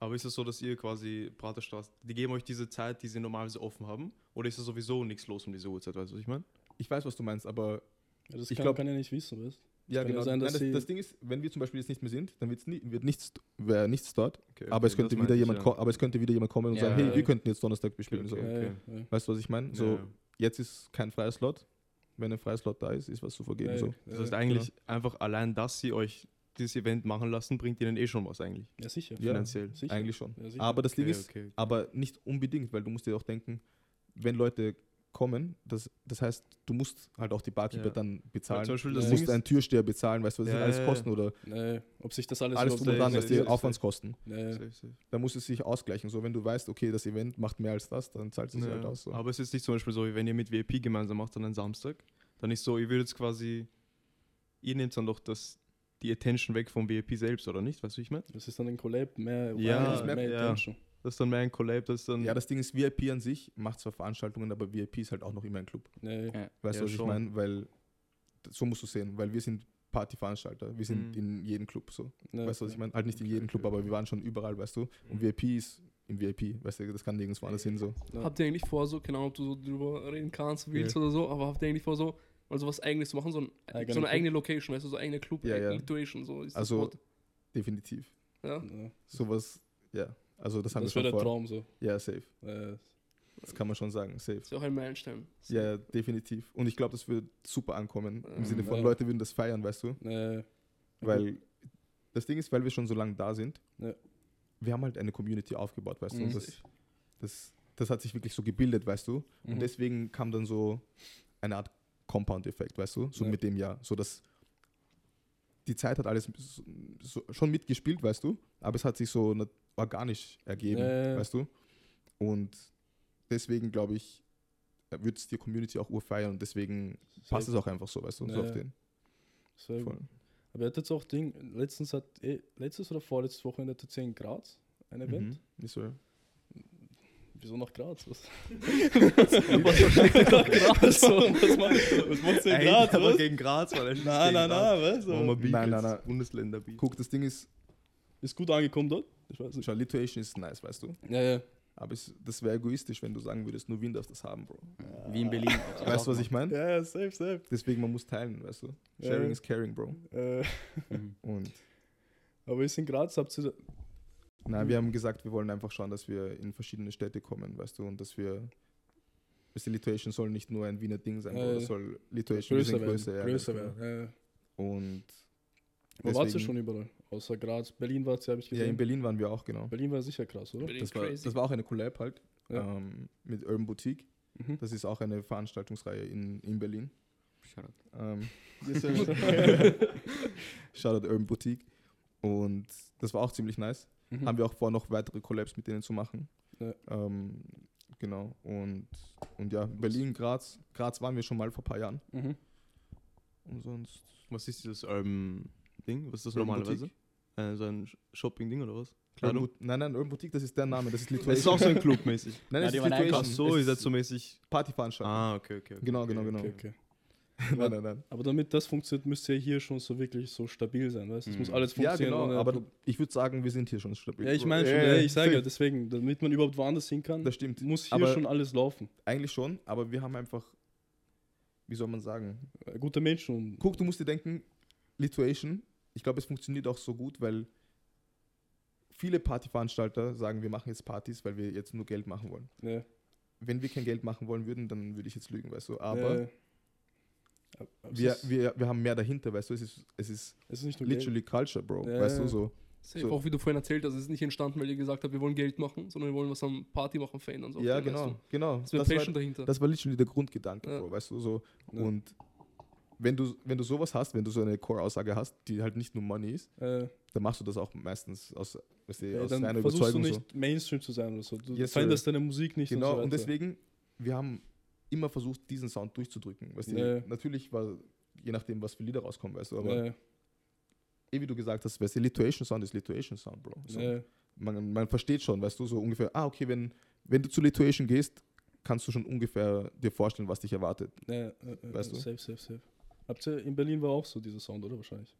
Aber ist es so, dass ihr quasi Praterstraße, die geben euch diese Zeit, die sie normalerweise offen haben? Oder ist da sowieso nichts los um diese Uhrzeit, weißt du, was ich meine? ich weiß, was du meinst, aber Ja, das Ich kann, glaub- kann ja nicht wissen, weißt ja, kann genau. sein, Nein, das, das Ding ist, wenn wir zum Beispiel jetzt nicht mehr sind, dann wird's nie, wird nichts, wäre nichts dort. Okay, aber, es okay, könnte wieder jemand ja. aber es könnte wieder jemand kommen und Ja, sagen, hey, ja. wir könnten jetzt Donnerstag bespielen. Okay, So. Okay. Weißt du, was ich meine? So, jetzt ist kein freier Slot. Wenn ein freier Slot da ist, ist was zu vergeben. Ja, so. Das heißt ja, eigentlich einfach allein, dass sie euch dieses Event machen lassen, bringt ihnen eh schon was eigentlich. Ja, sicher. Ja, finanziell. sicher. Eigentlich schon. Ja, sicher. aber das Ding Okay, ist, okay. aber nicht unbedingt, weil du musst dir auch denken, wenn Leute kommen, das, das heißt, du musst halt auch die Barkeeper Ja. dann bezahlen. Zum Beispiel du musst einen Türsteher bezahlen, weißt du, was das Ja, sind alles ja, ja. Kosten oder Nee, ob sich das alles alles drum und dran, was die. Aufwandskosten. Nee. Da muss es sich ausgleichen. So, wenn du weißt, okay, das Event macht mehr als das, dann zahlt es sich Ja, halt aus. So. Aber es ist nicht zum Beispiel so, wie wenn ihr mit VIP gemeinsam macht an einem Samstag, dann ist so, ihr würdet quasi, ihr nehmt dann doch das, die Attention weg vom VIP selbst, oder nicht? Weißt du, ich meine? das ist dann ein Collab, mehr, Ja, eigentlich mehr ja. Das ist dann mehr ein Collab, das ist dann. Ja, das Ding ist, VIP an sich macht zwar Veranstaltungen, aber VIP ist halt auch noch immer ein Club. Nee, Ja. Weißt Ja, du, was ich schon. meine? Weil, so musst du sehen, weil wir sind Partyveranstalter. Wir sind Mhm. in jedem Club so. nee, weißt du, was ich meine? Halt nicht in jedem Club, aber wir waren schon überall, weißt du? Und VIP ist im VIP, weißt du, das kann nirgendwo anders hin so. Ja. Habt ihr eigentlich vor, so, keine Ahnung, ob du so drüber reden kannst, willst oder so, aber habt ihr eigentlich vor, so, also was eigenes zu machen, so, ein, so eine Club? eigene Location, weißt du, so eigene Club, Ja, ja. Situation, so ist Also. Definitiv. Ja. Ja. Sowas, ja. Also das haben Das wir wäre schon der vor. Traum so. Ja, safe. Äh, Das kann man schon sagen, safe. Das ist ja auch ein Meilenstein. Ja, definitiv. Und ich glaube, das wird super ankommen. Im Mhm. Sinne von, Ja. Leute würden das feiern, weißt du? nee. Weil das Ding ist, weil wir schon so lange da sind, Ja. wir haben halt eine Community aufgebaut, weißt du? Mhm. Und das, das, das hat sich wirklich so gebildet, weißt du? Mhm. Und deswegen kam dann so eine Art Compound-Effekt, weißt du? So Ja. mit dem Jahr. So dass die Zeit hat alles so, so, schon mitgespielt, weißt du? Aber es hat sich so organisch ergeben, ja. weißt du? Und deswegen glaube ich, wird es die Community auch urfeiern und deswegen passt es auch einfach so, weißt du? So Ja, auf den. Sehr gut. Voll. Aber er hat jetzt auch Ding, letztens hat, eh, letztes oder vorletztes Wochenende hat er 10 Grad ein Event. Mhm. Ist so. Wieso nach Graz? Was, Was (laughs) nach Graz? was was macht 10 Grad? aber Was? gegen Graz, weil er Nein, nein, nein, was? Wir Beef Nein, nein, nein. Bundesländer Beef. Guck, das Ding ist, Ist gut angekommen dort? Ich weiß nicht. schau, Lituation ist nice, weißt du? Ja, ja. Aber es, das wäre egoistisch, wenn du sagen würdest, nur Wien darf das haben, Bro. Wie in Berlin. (laughs) Weißt du, was ich meine? Ja, ja, safe, safe. Deswegen, man muss teilen, weißt du? Ja. Sharing is caring, Bro. Äh, Mhm. Und aber ist in Graz, habt ihr. Na, wir haben gesagt, wir wollen einfach schauen, dass wir in verschiedene Städte kommen, weißt du? Und dass wir. Weißt du, Lituation soll nicht nur ein Wiener Ding sein, Ja, ja. Das soll Lituation Größer sind werden. größer, ja, größer ganz werden. Ja, ja. genau. Und. Wo ihr deswegen- schon überall? Außer Graz. Berlin wart ihr, habe ich Ja, gesehen. in Berlin waren wir auch, genau. Berlin war sicher krass, oder? Berlin Das war, crazy. das war auch eine Collab halt Ja. ähm, mit Urban Boutique. Mhm. Das ist auch eine Veranstaltungsreihe in, in Berlin. Shoutout. Ähm, (laughs) (laughs) Shoutout Urban Boutique. Und das war auch ziemlich nice. Mhm. Haben wir auch vor, noch weitere Collabs mit denen zu machen. Ja. Ähm, genau. Und, und ja, Berlin, Graz. Graz waren wir schon mal vor ein paar Jahren. Mhm. Und sonst. Was ist dieses Urban Ding? Was ist das normalerweise? Äh, so ein Shopping-Ding oder was? Kleidung? Nein, nein, Urban Boutique, das ist der Name. Das ist (laughs) Das ist Lituation. auch so ein Club mäßig. Nein, Ja, das ist Ach Lituation. einkaufen. so, ihr Es seid so mäßig. Partyveranstaltung. Ah, okay, okay. okay. Genau, genau, Okay, genau. Okay, okay. Nein, nein, nein. Aber damit das funktioniert, müsst ihr hier schon so wirklich so stabil sein, weißt du? Es muss alles Ja, funktionieren. genau. ohne Aber ich würde sagen, wir sind hier schon stabil. ja, ich meine schon, Ja, ja, ich sage ja, deswegen, damit man überhaupt woanders hin kann, Das stimmt. muss hier Aber- schon alles laufen. Eigentlich schon, aber wir haben einfach, wie soll man sagen? Äh, Gute Menschen und Guck, du musst dir denken, Lituation, ich glaube, es funktioniert auch so gut, weil viele Partyveranstalter sagen, wir machen jetzt Partys, weil wir jetzt nur Geld machen wollen. ja, Wenn wir kein Geld machen wollen würden, dann würde ich jetzt lügen, weißt du. Aber ja. Wir, wir, wir haben mehr dahinter, weißt du. Es ist, es ist es ist nicht nur literally culture, Bro. Ja, weißt du, so. Safe, So. Auch wie du vorhin erzählt hast, es ist nicht entstanden, weil ihr gesagt habt, wir wollen Geld machen, sondern wir wollen was am Party machen verändern. So ja, den, weißt genau, du. genau. Das Das war, dahinter. das war literally der Grundgedanke, Ja. Bro, weißt du, so. Ja. Und wenn du, wenn du sowas hast, wenn du so eine Core-Aussage hast, die halt nicht nur Money ist, Äh, dann machst du das auch meistens aus, weißt du, ja, aus dann deiner versuchst du Überzeugung so. nicht Mainstream zu sein oder so. Du Yes, veränderst deine Musik nicht Genau, und so und deswegen, wir haben immer versucht, diesen Sound durchzudrücken. Weißt du, Ja. Natürlich war, je nachdem, was für Lieder rauskommen, weißt du, aber ja, eh wie du gesagt hast, weißt du, Lituation Sound ist Lituation Sound, Bro. So, man, man versteht schon, weißt du, so ungefähr, ah, okay, wenn, wenn du zu Lituation gehst, kannst du schon ungefähr dir vorstellen, was dich erwartet. Ja, äh, äh, Weißt du? Safe, safe, safe. Habt ihr in Berlin war auch so dieser Sound, oder wahrscheinlich?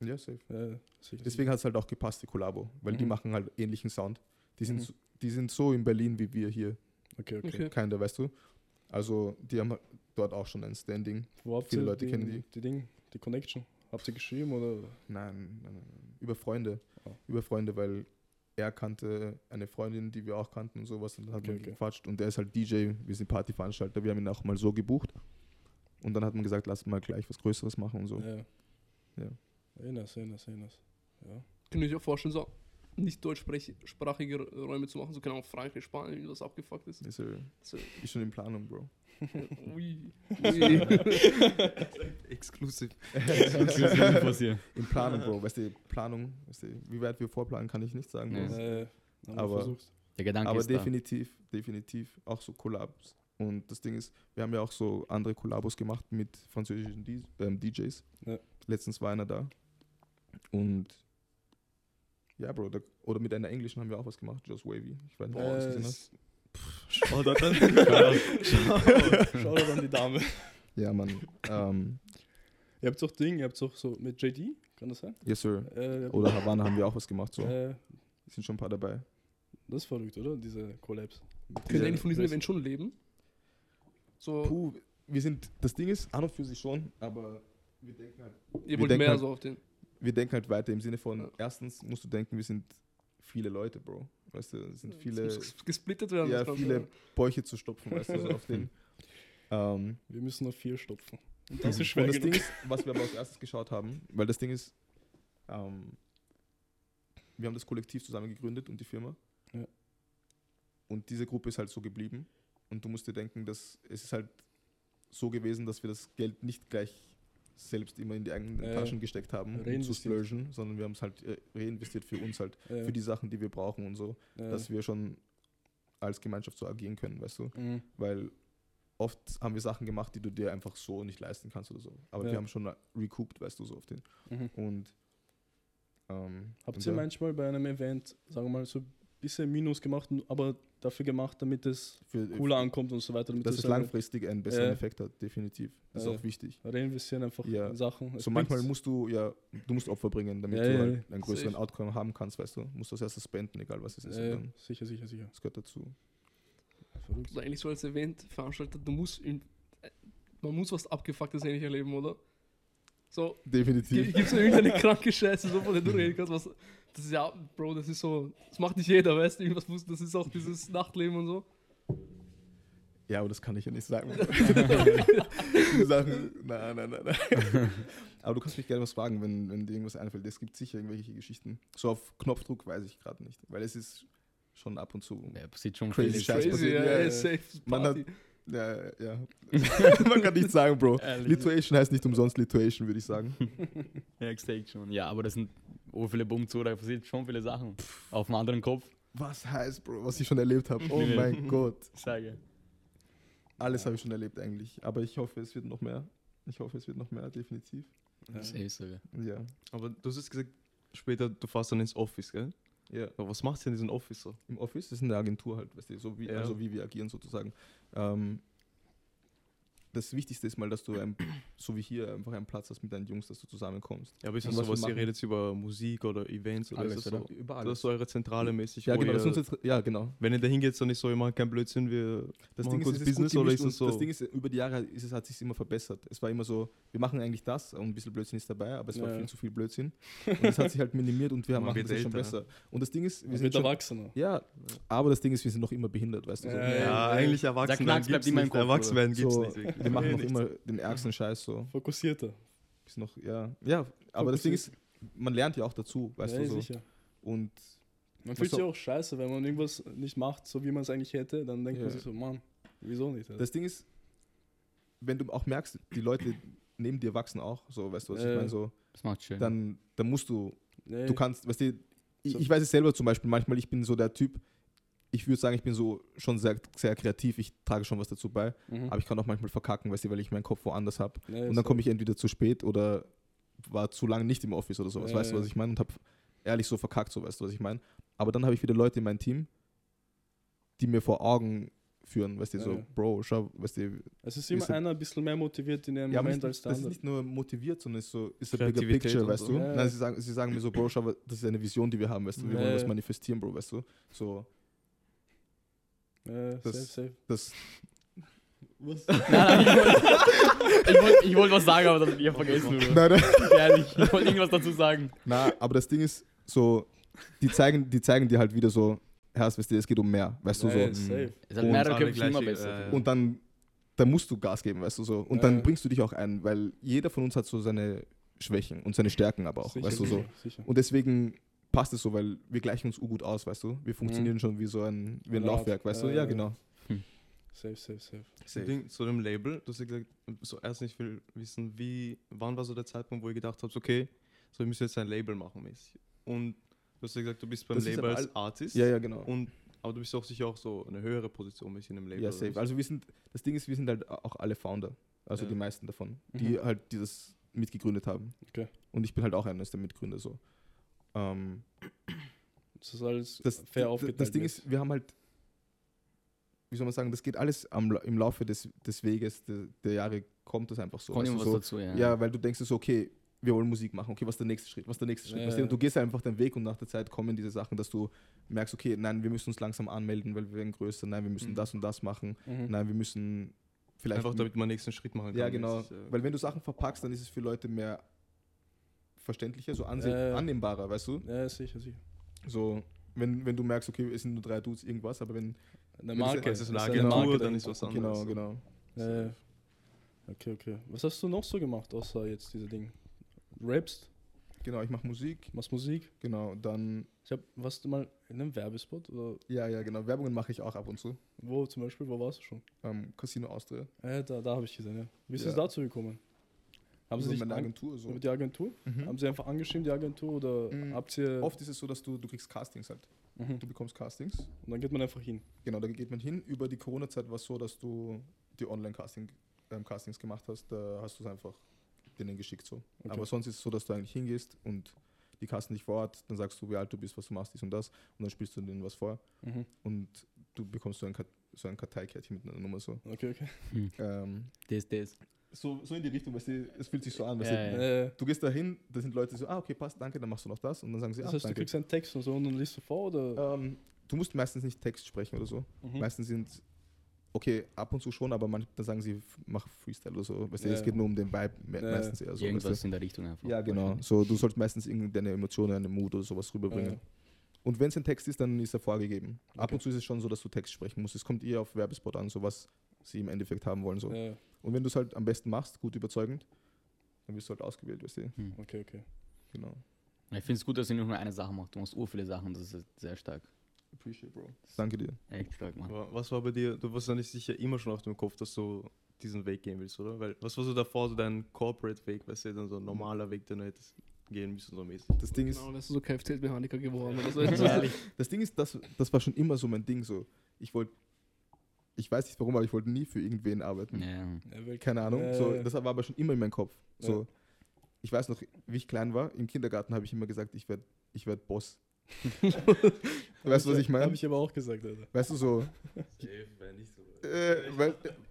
Ja, safe. Ja, sicher. Deswegen hat es halt auch gepasst, die Kollabo, weil die Mhm. machen halt ähnlichen Sound. Die sind, Mhm. so, die sind so in Berlin wie wir hier, Okay, okay. Okay. keiner, weißt du. Also die haben dort auch schon ein Standing. Wo habt Viele ihr Leute die, kennen die. Die Ding, die Connection. Habt ihr geschrieben oder? Nein, nein, nein, nein. über Freunde. Ah. Über Freunde, weil er kannte eine Freundin, die wir auch kannten und sowas. Und dann hat Okay, man okay. gequatscht. Und der ist halt DJ, wir sind Partyveranstalter. Wir haben ihn auch mal so gebucht. Und dann hat man gesagt, lass mal gleich was Größeres machen und so. Ja. Ja. Nice, eh nice. Ja. Könnt ihr euch auch vorstellen, so nicht deutschsprachige Räume zu machen, so genau Frankreich, Spanien, was abgefuckt ist. Ist, äh, So, ist schon in Planung, Bro. (laughs) ui. ui. (laughs) Exklusiv. Hier. In Planung, Bro. Weißt du, Planung, weißt du, wie weit wir vorplanen, kann ich nicht sagen. Bro. Ja. Äh, Aber-. Der Gedanke Aber ist da. definitiv, definitiv auch so Collabs. Und das Ding ist, wir haben ja auch so andere Kollabos gemacht mit französischen D ähm, DJs. Ja. Letztens war einer da. Und ja, Bro, da, oder mit einer englischen haben wir auch was gemacht, Just Wavy. Ich weiß nicht, ob du das Äh, gesehen hast. Schau da dann. (laughs) Schau dir dann die Dame. Ja, Mann. ähm, Ihr habt doch Ding, ihr habt doch so mit JD, kann das sein? yes, sir. Äh, Oder Havana haben wir auch was gemacht. So. äh, sind schon ein paar dabei. das ist verrückt, oder? Diese Collabs. Könnt ihr eigentlich von diesem Event schon leben? So, Puh, wir sind, das Ding ist, an und für sich schon, aber wir denken halt ihr wir wollt mehr halt- so auf den. Wir denken halt weiter im Sinne von, Ja. erstens musst du denken, wir sind viele Leute, Bro. Weißt du, es sind viele, Es muss gesplittet werden. ja, viele Bäuche zu stopfen, weißt du, so auf den. (laughs) Ähm, Wir müssen noch vier stopfen. Und das das ist schwer und das genug. Ding ist, was wir aber als erstes geschaut haben, weil das Ding ist, ähm, wir haben das Kollektiv zusammen gegründet und die Firma. Ja. Und diese Gruppe ist halt so geblieben. Und du musst dir denken, dass es ist halt so gewesen, dass wir das Geld nicht gleich selbst immer in die eigenen Ja, Taschen gesteckt haben, um zu splurgen, sondern wir haben es halt äh, reinvestiert für uns halt, Ja, für die Sachen, die wir brauchen und so, ja. dass wir schon als Gemeinschaft so agieren können, weißt du? Mhm. Weil oft haben wir Sachen gemacht, die du dir einfach so nicht leisten kannst oder so. Aber Ja. wir haben schon recouped, weißt du, so auf den. Mhm. Und ähm, Habt ihr manchmal bei einem Event, sagen wir mal, so bisschen Minus gemacht, aber dafür gemacht, damit es für, cooler ankommt und so weiter? Damit dass es langfristig einen besseren Ja. Effekt hat, definitiv. Das Ja. ist auch wichtig. Reinvestieren einfach Ja. in Sachen. Es So manchmal musst du ja, du musst Opfer bringen, damit Ja, du ja, halt einen größeren Safe. Outcome haben kannst, weißt du. Du musst das erst spenden, egal was es ist. Dann, sicher, sicher, sicher. das gehört dazu. Verrückt. Also eigentlich so als Event-Veranstalter, du musst in, äh, man muss was Abgefucktes eigentlich erleben, oder? So, Definitiv. gibt es irgendeine kranke Scheiße, so von der du reden kannst, was, das ist ja, Bro, das ist so, das macht nicht jeder, weißt du, irgendwas muss, das ist auch dieses Nachtleben und so. Ja, aber das kann ich ja nicht sagen. (laughs) Sachen, nein, nein, nein, nein. Aber du kannst mich gerne was fragen, wenn, wenn dir irgendwas einfällt. Es gibt sicher irgendwelche Geschichten. So auf Knopfdruck weiß ich gerade nicht, weil es ist schon ab und zu. Ja, passiert schon Crazy Crazy, passiert, ja, ja, ja, ja. safe Man Party. Ja, ja. (laughs) Man kann nicht sagen, Bro. Lituation heißt nicht umsonst Lituation, würde ich sagen. (laughs) Ja, gesagt schon. Ja, aber das sind so viele da passiert schon viele Sachen. Auf einem anderen Kopf, Was heißt, Bro, was ich schon erlebt habe? Oh Ja. mein Gott. (laughs) sage. Alles habe ich schon erlebt eigentlich. Aber ich hoffe, es wird noch mehr. Ich hoffe, es wird noch mehr, definitiv. Ja. Safe sogar. Ja. Aber du hast jetzt gesagt, später, du fährst dann ins Office, gell? Ja. Aber was machst du in diesem Office so? Im Office das ist eine Agentur halt, weißt du, so wie, Ja. also wie wir agieren sozusagen. Ähm, das Wichtigste ist mal, dass du, ein, so wie hier, einfach einen Platz hast mit deinen Jungs, dass du zusammenkommst. Ja, aber ist Und das was so, wir was ihr redet über Musik oder Events oder Alles, ist das so? Über Das alles. ist so eure Zentrale mäßig. Ja, genau, das ihr, ist unsere, ja, genau. wenn ihr da hingeht, dann nicht so, macht keinen Blödsinn, wir Das machen Ding ist, kurz es ist Business gut oder ist das und so? das Ding ist, über die Jahre ist es, hat sich immer verbessert. Es war immer so, wir machen eigentlich das und ein bisschen Blödsinn ist dabei, aber es war Ja. viel zu viel Blödsinn. Und es hat sich halt minimiert und wir Man machen das jetzt schon besser. Und das Ding ist, wir sind schon, Erwachsener. ja, aber das Ding ist, wir sind noch immer behindert, weißt du. So. Ja, ja, ja. eigentlich erwachsen Der Knacks werden bleibt gibt's immer im nicht. Kopf, Erwachsen werden gibt's so, nicht wirklich. Wir machen noch immer den ärgsten Scheiß so. Fokussierter. Ist noch, ja, ja, aber das Ding ist, man lernt ja auch dazu, weißt ja, du so. sicher. Und Man fühlt sich auch scheiße, wenn man irgendwas nicht macht, so wie man es eigentlich hätte, dann denkt man Ja. sich so, Mann, wieso nicht? Alter? das Ding ist, wenn du auch merkst, die Leute neben dir wachsen auch, so, weißt du, was Ja. ich meine, so, Das macht schön. dann, dann musst du, Nee, du kannst, weißt du, ich, ich weiß es selber zum Beispiel, manchmal, ich bin so der Typ, ich würde sagen, ich bin so schon sehr, sehr kreativ, ich trage schon was dazu bei, mhm. aber ich kann auch manchmal verkacken, weißt du, weil ich meinen Kopf woanders habe. Nee, Und dann so. komme ich entweder zu spät oder war zu lange nicht im Office oder sowas, Ja, weißt du, ja. was ich meine? Und habe ehrlich so verkackt, so weißt du, was ich meine? Aber dann habe ich wieder Leute in meinem Team, die mir vor Augen führen, weißt du, so, Ja. Bro, schau, weißt du, Es ist immer Ist ja- einer ein bisschen mehr motiviert in dem ja, Moment nicht, als der das ist andere. nicht nur motiviert, sondern ist so, ist a bigger picture, weißt so. du? Ja. Nein, sie sagen, sie sagen mir so, Bro, schau, das ist eine Vision, die wir haben, weißt du, wir Ja, wollen das ja. manifestieren, Bro, weißt du? So, Das- safe, safe. das, (laughs) Nein, nein, ich wollte ich wollt, ich wollt was sagen, aber das, ich hab vergessen. Oder? nein, nein. Ehrlich, ich wollte irgendwas dazu sagen. Na, aber das Ding ist so, die zeigen, die zeigen dir halt wieder so, Herz, weißt du, es geht um mehr, weißt du, so. ja, safe. Es hat Und mehrere Köpfe immer besser. äh, Und dann, dann musst du Gas geben, weißt du so. Und dann bringst du dich auch ein, weil jeder von uns hat so seine Schwächen und seine Stärken aber auch, Sicher, weißt du so. sicher. Und deswegen passt es so, weil wir gleichen uns gut aus, weißt du. Wir funktionieren Mhm. schon wie so ein, wie ein. Laufwerk, weißt du. Ja, genau. Safe, safe, safe. Zu, Ding, zu dem Label, du hast ja gesagt, so erst ich will wissen, wie, wann war so der Zeitpunkt, wo ihr gedacht habt, okay, so ich muss jetzt ein Label machen mäßig. Und du hast ja gesagt, du bist beim Das Label als Artist. Ja, ja, genau. Und, aber du bist auch sicher auch so eine höhere Position mäßig in dem Label. Ja, safe. was? Also wir sind, das Ding ist, wir sind halt auch alle Founder. Also Ja. die meisten davon, die Mhm. halt dieses mitgegründet haben. Okay. Und ich bin halt auch eines der Mitgründer so. Ähm, Das ist alles das, fair aufgeteilt. Das Ding jetzt. ist, wir haben halt, wie soll man sagen, das geht alles am, im Laufe des, des Weges, der, der Jahre kommt das einfach so. Kommt weißt was so dazu, ja. ja. weil du denkst so, okay, wir wollen Musik machen, okay, was ist der nächste Schritt, was ist der nächste Schritt? Ja, ja. Und du gehst einfach deinen Weg und nach der Zeit kommen diese Sachen, dass du merkst, okay, nein, wir müssen uns langsam anmelden, weil wir werden größer, nein, wir müssen Mhm. das und das machen, Mhm. nein, wir müssen vielleicht... Einfach damit man den nächsten Schritt machen kann. ja, genau, mäßig, ja. weil wenn du Sachen verpackst, dann ist es für Leute mehr verständlicher, so Ja, ja. annehmbarer, weißt du? Ja, sicher, sicher. So, wenn, wenn du merkst, okay, es sind nur drei Dudes, irgendwas, aber wenn... Eine Marke. es ist eine eine Agentur, Marke dann dahinter. ist was anderes. Genau, genau. Ja, ja. Okay, okay. Was hast du noch so gemacht, außer jetzt diese Dinge? Rappst? Genau, ich mache Musik, Machst Musik? genau, dann... Ich hab, warst du mal in einem Werbespot? Oder Ja, ja, genau, Werbungen mache ich auch ab und zu. wo zum Beispiel? Wo warst du schon? Ähm, Casino Austria. Ja, da, da habe ich gesehen, ja. Wie ist Ja. es dazu gekommen? Haben sie dich meine an, Agentur so. über die Agentur? Mhm. Haben sie einfach angeschrieben, die Agentur? Oder Mhm. habt ihr. Oft ist es so, dass du, du kriegst Castings halt. Mhm. Du bekommst Castings. Und dann geht man einfach hin. Genau, da geht man hin. Über die Corona-Zeit war es so, dass du die Online-Casting ähm, Castings gemacht hast. Da hast du es einfach denen geschickt so. Okay. Aber sonst ist es so, dass du eigentlich hingehst und die casten dich vor Ort. Dann sagst du, wie alt du bist, was du machst, dies und das. Und dann spielst du denen was vor. Mhm. Und du bekommst so ein, so ein Karteikärtchen mit einer Nummer so. Okay, okay. Ähm, Das, das. So. So in die Richtung, weißt du, es fühlt sich so an. Weißt Ja, du, ja. Äh, Du gehst da hin, da sind Leute so, ah, okay, passt, danke, dann machst du noch das. Und dann sagen sie, das ah, heißt, du danke. kriegst einen Text und so und dann liest du vor? Oder? Ähm, du musst meistens nicht Text sprechen oder so. Mhm. Meistens sind, okay, ab und zu schon, aber manchmal dann sagen sie, mach Freestyle oder so. Weißt du, Ja. es geht nur um den Vibe me Ja. meistens eher so. Irgendwas weißt in der Richtung einfach. du? Ja, genau. So, du sollst meistens irgendeine Emotionen, eine Mut oder sowas rüberbringen. Ja. Und wenn es ein Text ist, dann ist er vorgegeben. Ab Okay. und zu ist es schon so, dass du Text sprechen musst. Es kommt eher auf Werbespot an, so was sie im Endeffekt haben wollen. So. Ja, Und wenn du es halt am besten machst, gut überzeugend, dann wirst du halt ausgewählt, weißt du? Hm. okay, okay. Genau. Ich finde es gut, dass ihr nicht nur eine Sache macht. Du machst ur viele Sachen, das ist sehr stark. Appreciate, Bro. Danke dir. Echt stark, Mann. Aber was war bei dir, du warst ja nicht sicher immer schon auf dem Kopf, dass du diesen Weg gehen willst, oder? Weil, was war so davor, so dein Corporate-Weg, weißt du, dann so ein normaler Weg, den du hättest gehen müssen, so mäßig? Das Ding ist, Genau, wärst du so Kfz-Mechaniker geworden oder so. (laughs) Das Ding ist, das, das war schon immer so mein Ding. So. Ich wollte, ich weiß nicht warum, aber ich wollte nie für irgendwen arbeiten. Ja. Keine Ahnung. Äh, So, das war aber schon immer in meinem Kopf. So, Ja. Ich weiß noch, wie ich klein war, im Kindergarten habe ich immer gesagt, ich werde ich werd Boss. (laughs) weißt du, was ich meine? Habe ich aber auch gesagt, Alter. Weißt du, so. (laughs) Äh,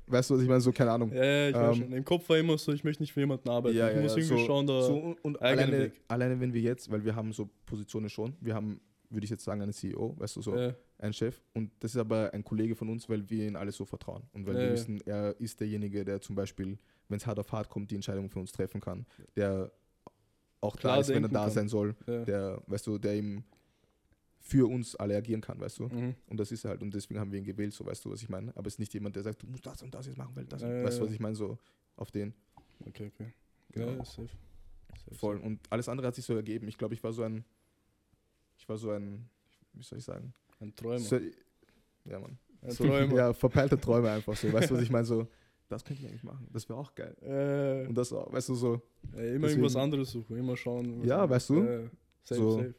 weißt du, was ich meine? So, keine Ahnung. Ja, ja, ich weiß Ähm, schon. Im Kopf war immer so, ich möchte nicht für jemanden arbeiten. Ja, ich ja, muss ja, irgendwie so- schauen, da. So, und alleine, alleine, wenn wir jetzt, weil wir haben so Positionen schon, wir haben, würde ich jetzt sagen, einen CEO, weißt du, so. ja, ein Chef und das ist aber ein Kollege von uns, weil wir ihn alle so vertrauen und weil Ja, wir wissen, er ist derjenige, der zum Beispiel, wenn es hart auf hart kommt, die Entscheidung für uns treffen kann, der auch klar Klar ist, wenn er da kann. sein soll, ja. der, weißt du, der ihm für uns alle agieren kann, weißt du. Mhm. Und das ist er halt und deswegen haben wir ihn gewählt, so weißt du, was ich meine. Aber es ist nicht jemand, der sagt, du musst das und das jetzt machen, weil das, ja, weißt du, was ich meine, so auf den. Okay, okay. Genau. Ja, safe. safe Voll. Und alles andere hat sich so ergeben. Ich glaube, ich war so ein, ich war so ein, wie soll ich sagen? Ein Träumer. So, ja, Mann. ein So, Träumer. Ja, verpeilte Träume einfach so. Weißt du, was ich meine? So, (laughs) das könnte ich eigentlich machen. Das wäre auch geil. Äh, Und das auch, weißt du, so. äh, immer deswegen- irgendwas anderes suchen, immer schauen. Ja, anderes. weißt du? Äh, safe, So. safe.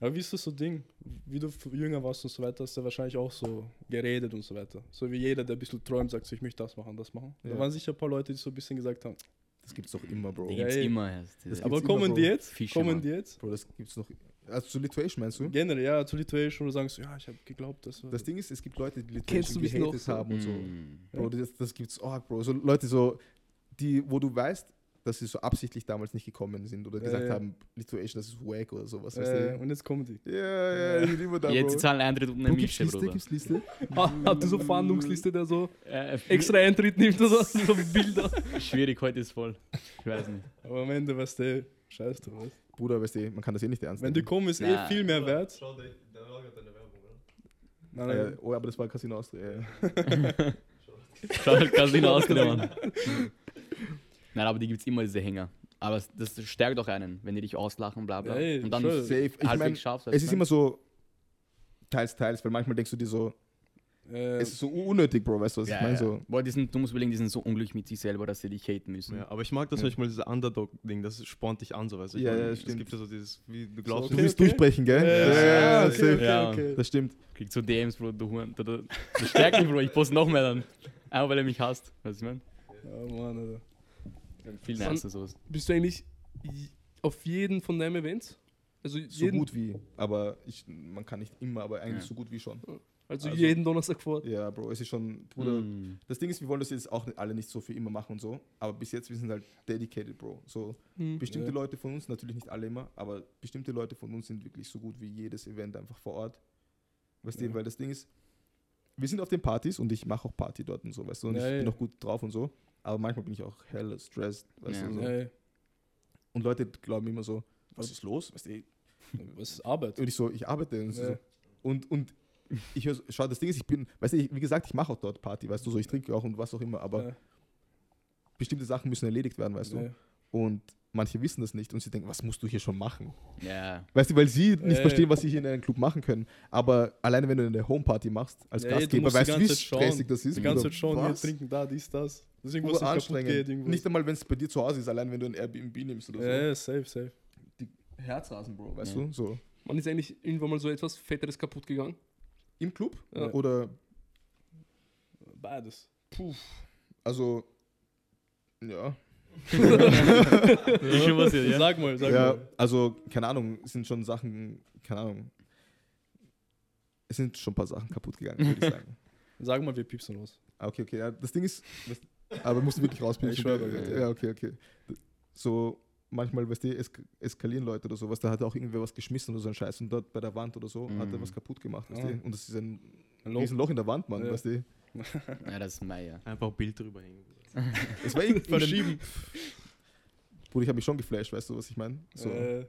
Aber wie ist das so Ding? Wie du jünger warst und so weiter, hast du wahrscheinlich auch so geredet und so weiter. So wie jeder, der ein bisschen träumt, sagt so, ich möchte das machen, das machen. Da Ja. waren sicher ein paar Leute, die so ein bisschen gesagt haben. Das gibt's doch immer, Bro. Die Ja, gibt's ey. immer erst. Das Aber immer, kommen Bro. die jetzt? Fische, kommen Mann. die jetzt? Bro, das gibt's noch. Also zu Lituation meinst du? Generell, ja, zu Lituation oder sagen so, ja, ich habe geglaubt, dass Das Ding ist, es gibt Leute, die du noch gehatet haben und so. Mm. Bro, das, das gibt's arg, Bro. So Leute so, die, wo du weißt, dass sie so absichtlich damals nicht gekommen sind oder gesagt ja. haben, Lituation, das ist wack oder sowas. äh, weißt du? und jetzt kommen die. Ja, ja, die sind immer da, Jetzt zahlen Eintritt und eine Mische, Liste, Bruder. gibt's Liste? (laughs) Ah, Habt ihr so Fahndungsliste, der so Äh, extra Eintritt nimmt oder so so Bilder? Schwierig, heute ist voll. Ich weiß nicht. Aber am Ende, weißt du, scheiß du was. Bruder, weißt du, man kann das eh nicht ernst Wenn die nehmen. kommen, ist Na. eh viel mehr wert. Schau, der, der war gerade eine Werbung, oder? Nein, Äh, nein. oh, aber das war Casino Austria. Ja. (laughs) Schau halt Casino ausgenommen. Nein, aber die gibt es immer, diese Hänger. Aber das stärkt auch einen, wenn die dich auslachen, bla bla. Ey, und dann. Safe. Ich mein, schaffst. es ist immer so teils, teils, weil manchmal denkst du dir so, Äh, es ist so unnötig, Bro, weißt du, was ja, ich meine? ja. So, Boah, die sind, du musst überlegen, die sind so unglücklich mit sich selber, dass sie dich haten müssen. Ja, aber ich mag das Ja. manchmal, dieses Underdog-Ding, das spornt dich an, so weißt du. Ich Ja, ja, Es stimmt. gibt ja so dieses, wie du glaubst, du Okay, willst okay. durchbrechen, gell? Ja, ja, okay, safe. okay, Ja. okay. Das stimmt. Kriegst so DMs, Bro, du Huren. Da, da, das stärkt mich, Bro. Ich poste noch mehr dann. Einfach weil er mich hasst. Weißt du, ich meine? Ja, Mann, Alter. Viel nicer sowas. Bist du eigentlich auf jeden von deinen Events? Also So gut wie. Aber ich, man kann nicht immer, aber eigentlich Ja. so gut wie schon. Also, also- jeden Donnerstag fort. Ja, Bro, es ist schon, Bruder. Mm. Das Ding ist, wir wollen das jetzt auch nicht, alle nicht so für immer machen und so. Aber bis jetzt, wir sind halt dedicated, Bro. So, Hm. bestimmte Ja. Leute von uns, natürlich nicht alle immer, aber bestimmte Leute von uns sind wirklich so gut wie jedes Event einfach vor Ort. Weißt Ja. du, weil das Ding ist, wir sind auf den Partys und ich mache auch Party dort und so, weißt du, und Ja, ich ja. bin auch gut drauf und so. Aber manchmal bin ich auch hell stressed, weißt Ja. du. So. Und Leute glauben immer so, was ist los? Weißt du, was ist Arbeit? Und ich so, ich arbeite. Und, Ja. so. und, und ich höre, schau, das Ding ist, ich bin, weißt du, wie gesagt, ich mache auch dort Party, weißt du, so, ich trinke auch und was auch immer, aber Ja. bestimmte Sachen müssen erledigt werden, weißt du. Ja. Und manche wissen das nicht und sie denken, was musst du hier schon machen? Ja. Weißt du, weil sie nicht verstehen, was sie hier in einem Club machen können. Aber alleine wenn du eine Homeparty machst, als du Gastgeber, die weißt du, wie stressig das ist? Die ganze? Zeit hier Was? trinken, da, dies, das. Deswegen Bruder, was nicht kaputt anstrengend. geht. Irgendwas. Nicht einmal, wenn es bei dir zu Hause ist, allein wenn du ein Airbnb nimmst oder so. ja, ja, safe, safe. Herzrasen, Bro, weißt Ja. du? So. Man ist eigentlich irgendwann mal so etwas Fetteres kaputt gegangen. Im Club? Ja. Oder, Beides. also, ja. Ist schon passiert, ja? Sag mal, sag ja, mal. also, keine Ahnung, es sind schon Sachen, keine Ahnung. Es sind schon ein paar Sachen kaputt gegangen, würde ich (laughs) sagen. Sag mal, wir piepsen los. Ah, Okay, okay. Ja, das Ding ist, das, aber musst du wirklich ja. ja, okay, okay. So, manchmal, weißt du, esk eskalieren Leute oder sowas. Da hat auch irgendwer was geschmissen oder so ein Scheiß. Und dort bei der Wand oder so hat er Mhm. was kaputt gemacht, weißt du. Und das ist ein riesen Loch in der Wand, Mann, Ja. weißt du. Ja, das ist Meier. Einfach ein Bild drüber hängen. (laughs) Es war irgendwie Verschieben. Bruder, ich habe mich schon geflasht, weißt du, was ich meine? So, Äh,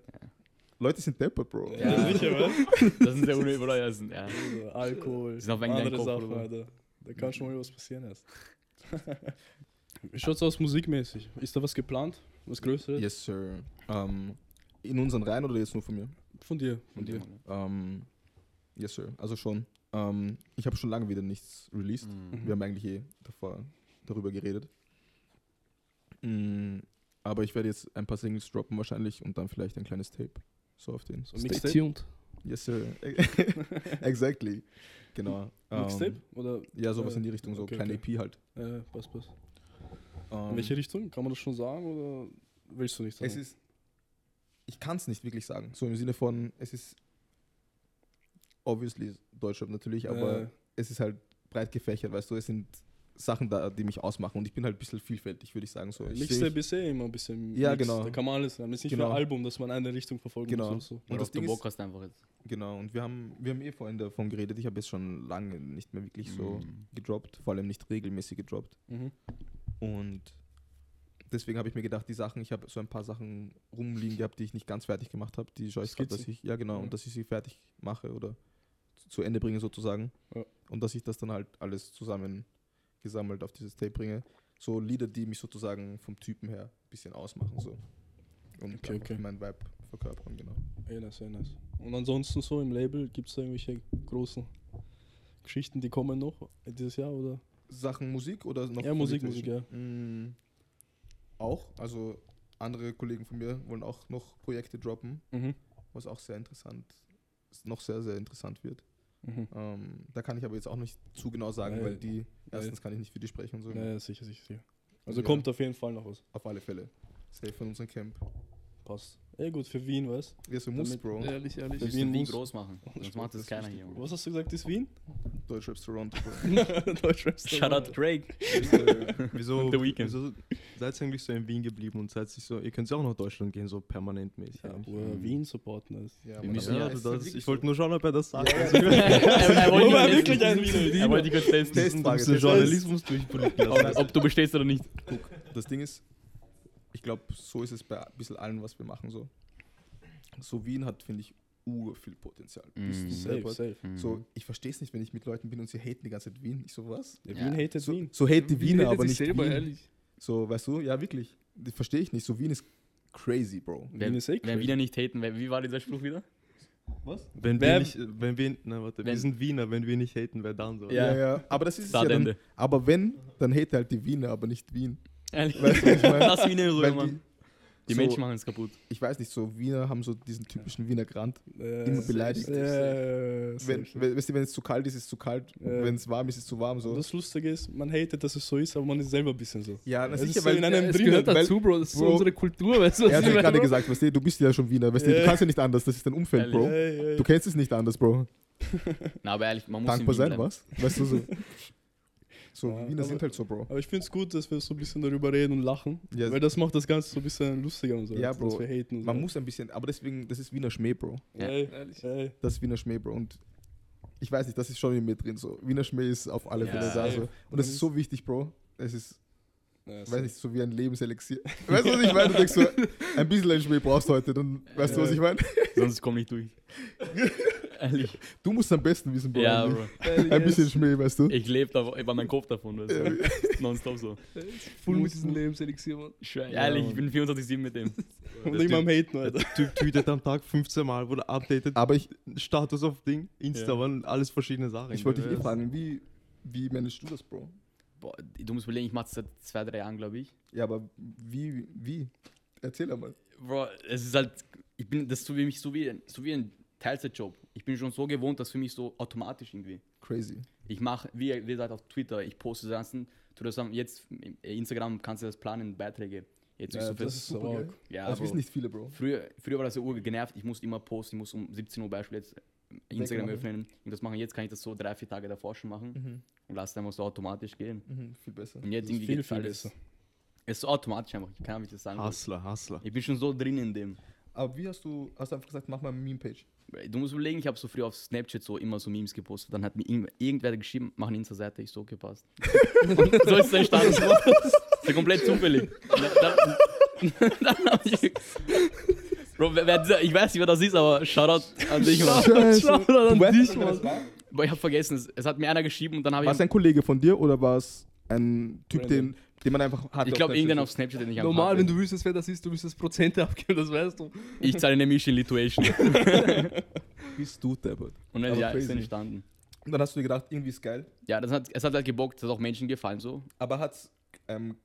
Leute sind deppert, Bro. ja, sicher, was? (laughs) Das sind. Das sind, ja. Also, Alkohol, Sind auf einen andere Kopf, Sachen? Alter. Da kann schon mal was passieren erst. (laughs) Wie schaut's aus musikmäßig? Ist da was geplant? Was Größeres? Yes, sir. Ähm, in unseren Reihen oder jetzt nur von mir? Von dir, von dir. Ähm, yes, sir. Also schon. Ähm, ich habe schon lange wieder nichts released. Mhm. Wir haben eigentlich eh davor darüber geredet. Mm, aber ich werde jetzt ein paar Singles droppen wahrscheinlich und dann vielleicht ein kleines Tape. So auf den. So Stay Mixtape? tuned. Yes, sir. (laughs) exactly. Genau. Ähm, Mixtape? Oder? Ja, sowas Äh, in die Richtung, so okay, kleine okay. EP halt. Äh, passt, passt. Ähm, In welche Richtung? Kann man das schon sagen oder willst du nicht sagen? Es ist. Ich kann es nicht wirklich sagen. So im Sinne von, es ist obviously Deutschrap natürlich, aber Äh, es ist halt breit gefächert, weißt du, es sind Sachen da, die mich ausmachen und ich bin halt ein bisschen vielfältig, würde ich sagen. So. Ich Mixtape ist eh immer ein bisschen. Ja, Mix. genau. Da kann man alles haben. Es ist nicht Genau. nur ein Album, dass man eine Richtung verfolgen Genau. muss. Oder so. Das ob du Ding Bock ist- hast einfach jetzt. Genau, und wir haben, wir haben eh vorhin davon geredet, ich habe jetzt schon lange nicht mehr wirklich so Mhm. gedroppt, vor allem nicht regelmäßig gedroppt. Mhm. Und deswegen habe ich mir gedacht, die Sachen, ich habe so ein paar Sachen rumliegen gehabt, die ich nicht ganz fertig gemacht habe, die schaue ich gerade, dass ich, ja genau, Ja. und dass ich sie fertig mache oder zu- Ende bringe sozusagen. Ja. Und dass ich das dann halt alles zusammen gesammelt auf dieses Tape bringe. So Lieder, die mich sozusagen vom Typen her ein bisschen ausmachen. So. Und Okay, okay. meinen Vibe verkörpern, genau. Eh nice, eh nice. Und ansonsten so im Label gibt es da irgendwelche großen Geschichten, die kommen noch dieses Jahr oder? Sachen Musik oder noch? Ja, Musik? Musik, ja. Mm, auch. Also andere Kollegen von mir wollen auch noch Projekte droppen, Mhm. was auch sehr interessant, noch sehr, sehr interessant wird. Mhm. Ähm, da kann ich aber jetzt auch nicht zu genau sagen, Nee. weil die, erstens kann ich nicht für die sprechen und so. Ja, ja, sicher, sicher, sicher. Also Ja. kommt auf jeden Fall noch was. Auf alle Fälle. Safe von unserem Camp. Passt. Ja gut, für Wien, was? Ja, so muss, Damit- Bro. Ehrlich, ehrlich. Für Wien, Wien Wien muss- groß machen. Sonst macht das das keiner hier. Was hast du gesagt, ist Wien? Deutschraps Toronto, Bro. (laughs) Deutschrapster. Shout out Drake. Wieso, (laughs) The Weeknd. wieso seid ihr eigentlich so in Wien geblieben und seid sich so, ihr könnt ja auch nach Deutschland gehen, so permanent mäßig. Ja, eigentlich. Bruder, Wien supporten ist. Ja, Wir müssen ja, du das, wirklich ich wollte nur schauen, ob er das sagt. Ja, Also, (laughs) er, wollte Wo wirklich testen. ein Wiener? Er wollte kurz testen, Test- du Frage, musst den das Journalismus durchpolieren ob, du bestehst oder nicht. Das Ding ist, ich glaube, so ist es bei ein bisschen allem, was wir machen. So, so Wien hat, finde ich, ur viel Potenzial. Mm. Bist du Safe, safe. So, ich verstehe es nicht, wenn ich mit Leuten bin und sie haten die ganze Zeit Wien. Ich so, was? Ja, Ja. Wien hatet So, Wien. so hate die Wien Wiener, redet aber nicht selber, Wien. ehrlich. So, weißt du, ja, wirklich. Das verstehe ich nicht. So, Wien ist crazy, Bro. Wien Wenn, ist eh wenn crazy. Wiener nicht haten, wer- wie war dieser Spruch wieder? Was? Wenn Wer- wir nicht, wenn wir, na warte, Wenn- wir sind Wiener, wenn wir nicht haten, wer dann so? Ja. Ja, ja. Aber das ist es ja dann. Aber wenn, dann hate halt die Wiener, aber nicht Wien. Ehrlich. Weißt du, was ich meine? Das Wiener so Weil immer. die, Die so, Menschen machen es kaputt. Ich weiß nicht, so Wiener haben so diesen typischen Wiener Grant. Äh, Immer beleidigt. Äh, Wenn, wenn, weißt du, wenn es zu kalt ist, ist es zu kalt. Ja. Wenn es warm ist, ist es zu warm. So. das Lustige ist, man hatet, dass es so ist, aber man ist selber ein bisschen so. Ja, Es sicher, ist so weil in einem Es drinnen, gehört weil- dazu, Bro. Das ist so Bro, unsere Kultur, weißt du, was er hat ich ja gerade gesagt, weißt du, du bist ja schon Wiener, weißt du, du Ja. kannst ja nicht anders, das ist dein Umfeld, Ehrlich. Bro. Ja, ja, ja. Du kennst es nicht anders, Bro. Na, aber ehrlich, man muss Dankbar in sein, was? Weißt du so. (laughs) So, Ja, Wiener aber- sind halt so, Bro. Aber ich finde es gut, dass wir so ein bisschen darüber reden und lachen. Ja. Weil das macht das Ganze so ein bisschen lustiger und so. Ja, Bro. Dass wir haten und Man so. muss ein bisschen, aber deswegen, das ist Wiener Schmäh, Bro. Ja. Ey, Ehrlich. ey. Das ist Wiener Schmäh, Bro. Und ich weiß nicht, das ist schon in mir drin so. Wiener Schmäh ist auf alle Ja, Fälle da safe. so. Und das ist so wichtig, Bro. Es ist, Ja, weiß nicht, so wie ein Lebenselixier. (laughs) weißt du, was ich meine? Du denkst so, ein bisschen ein Schmäh brauchst du heute, dann weißt du, was Ja. ich meine? Sonst komm nicht durch. (laughs) ehrlich. Du musst am besten wissen, Bro. Ja. Bro. Ein bisschen Schmäh, weißt du? Ich lebe da, über meinen Kopf davon. Weißt du? (laughs) Nonstop so. Full mit diesem Lebenselixier, Mann. Ich Ja, ehrlich, ich bin 24-7 mit dem. (laughs) Und nicht mal am Haten, Alter. Der Typ tweetet am Tag 15 Mal, wurde updated, Aber ich, Status auf Ding, Insta, waren alles verschiedene Sachen. ich wollte dich eh fragen, wie, wie managst du das, Bro? Boah, du musst überlegen, ich mache das seit zwei, drei Jahren, glaube ich. Ja, aber wie, wie? Erzähl einmal. Bro, es ist halt, ich bin, das ist so wie mich, so wie, so wie ein Teilzeitjob. Ich bin schon so gewohnt, dass für mich so automatisch irgendwie. Crazy. Ich mache, wie, wie gesagt, auf Twitter, ich poste das ganzen, tu das am- jetzt, im Instagram kannst du das planen, Beiträge. Jetzt Ja, ist so das ist super so geil. ja, das Bro. wissen nicht viele, Bro. Früher, früher war das so ur genervt, ich musste immer posten, ich muss um 17 Uhr Beispiel jetzt Instagram Wegmachen. öffnen und das machen. Jetzt kann ich das so drei, vier Tage davor schon machen Mhm. und lasse es einfach so automatisch gehen. Mhm, viel besser. Und jetzt Das ist irgendwie viel, viel alles- besser. Es ist so automatisch einfach, ich kann nicht das sagen. Hustler, Hustler. Ich bin schon so drin in dem. Aber wie hast du, hast du einfach gesagt, mach mal eine Meme-Page? Du musst überlegen, ich habe so früher auf Snapchat so immer so Memes gepostet. Dann hat mir irgend- irgendwer geschrieben, mach eine Insta-Seite, ich so gepasst. Und (laughs) so ist es entstanden. so komplett zufällig. Dann, dann hab ich. Bro, wer, wer, ich weiß nicht, wer das ist, aber Shoutout an dich, Mann. Shoutout an Du weißt dich, Mann. Boah, ich hab vergessen, es, es hat mir einer geschrieben und dann habe War es ich. ein Kollege von dir oder war es ein Typ, den, den man einfach hatte? Ich glaube, irgendeinen auf Snapchat, den ich Normal, hatte. wenn du wüsstest, wer das ist, du müsstest Prozente (laughs) abgeben, das weißt du. Ich zahle nämlich in Lituation. (laughs) bist du deppert. Und dann ja, ist entstanden. Und dann hast du dir gedacht, irgendwie ist geil. Ja, das hat, es hat halt gebockt, es hat auch Menschen gefallen so. Aber hat es ähm,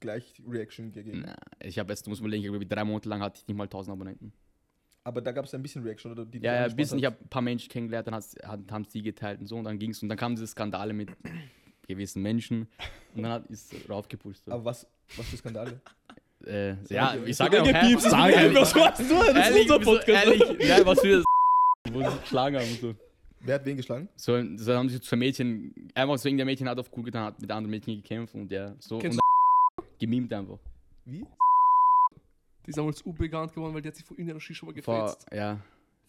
gleich Reaction gegeben? Na, ich habe jetzt, du musst überlegen, ich glaube, drei Monate lang hatte ich nicht mal 1000 Abonnenten. Aber da gab es ein bisschen Reaction, oder? Die Ja, ja, ein bisschen. Ich hat? habe ein paar Menschen kennengelernt, dann hat, haben sie geteilt und so. Und dann ging es. Und dann kamen diese Skandale mit gewissen Menschen. Und dann hat, ist es raufgepusht. So. Aber was, was für Skandale? Äh, ja, ich ist sage auch, hä? Gepiepst, Sag ehrlich, was machst du? Das ist ehrlich, unser wieso- Podcast. Ehrlich, ja, was für (laughs) wo sie sich geschlagen haben und so. Wer hat wen geschlagen? So, so haben sie zwei Mädchen, einfach so irgendein Mädchen hat auf cool getan, hat mit anderen Mädchen gekämpft und der so Kennst und gemimt einfach. Wie? Die ist damals bekannt geworden, weil die hat sich vor irgendeiner Shisha mal Vor, gefetzt. ja.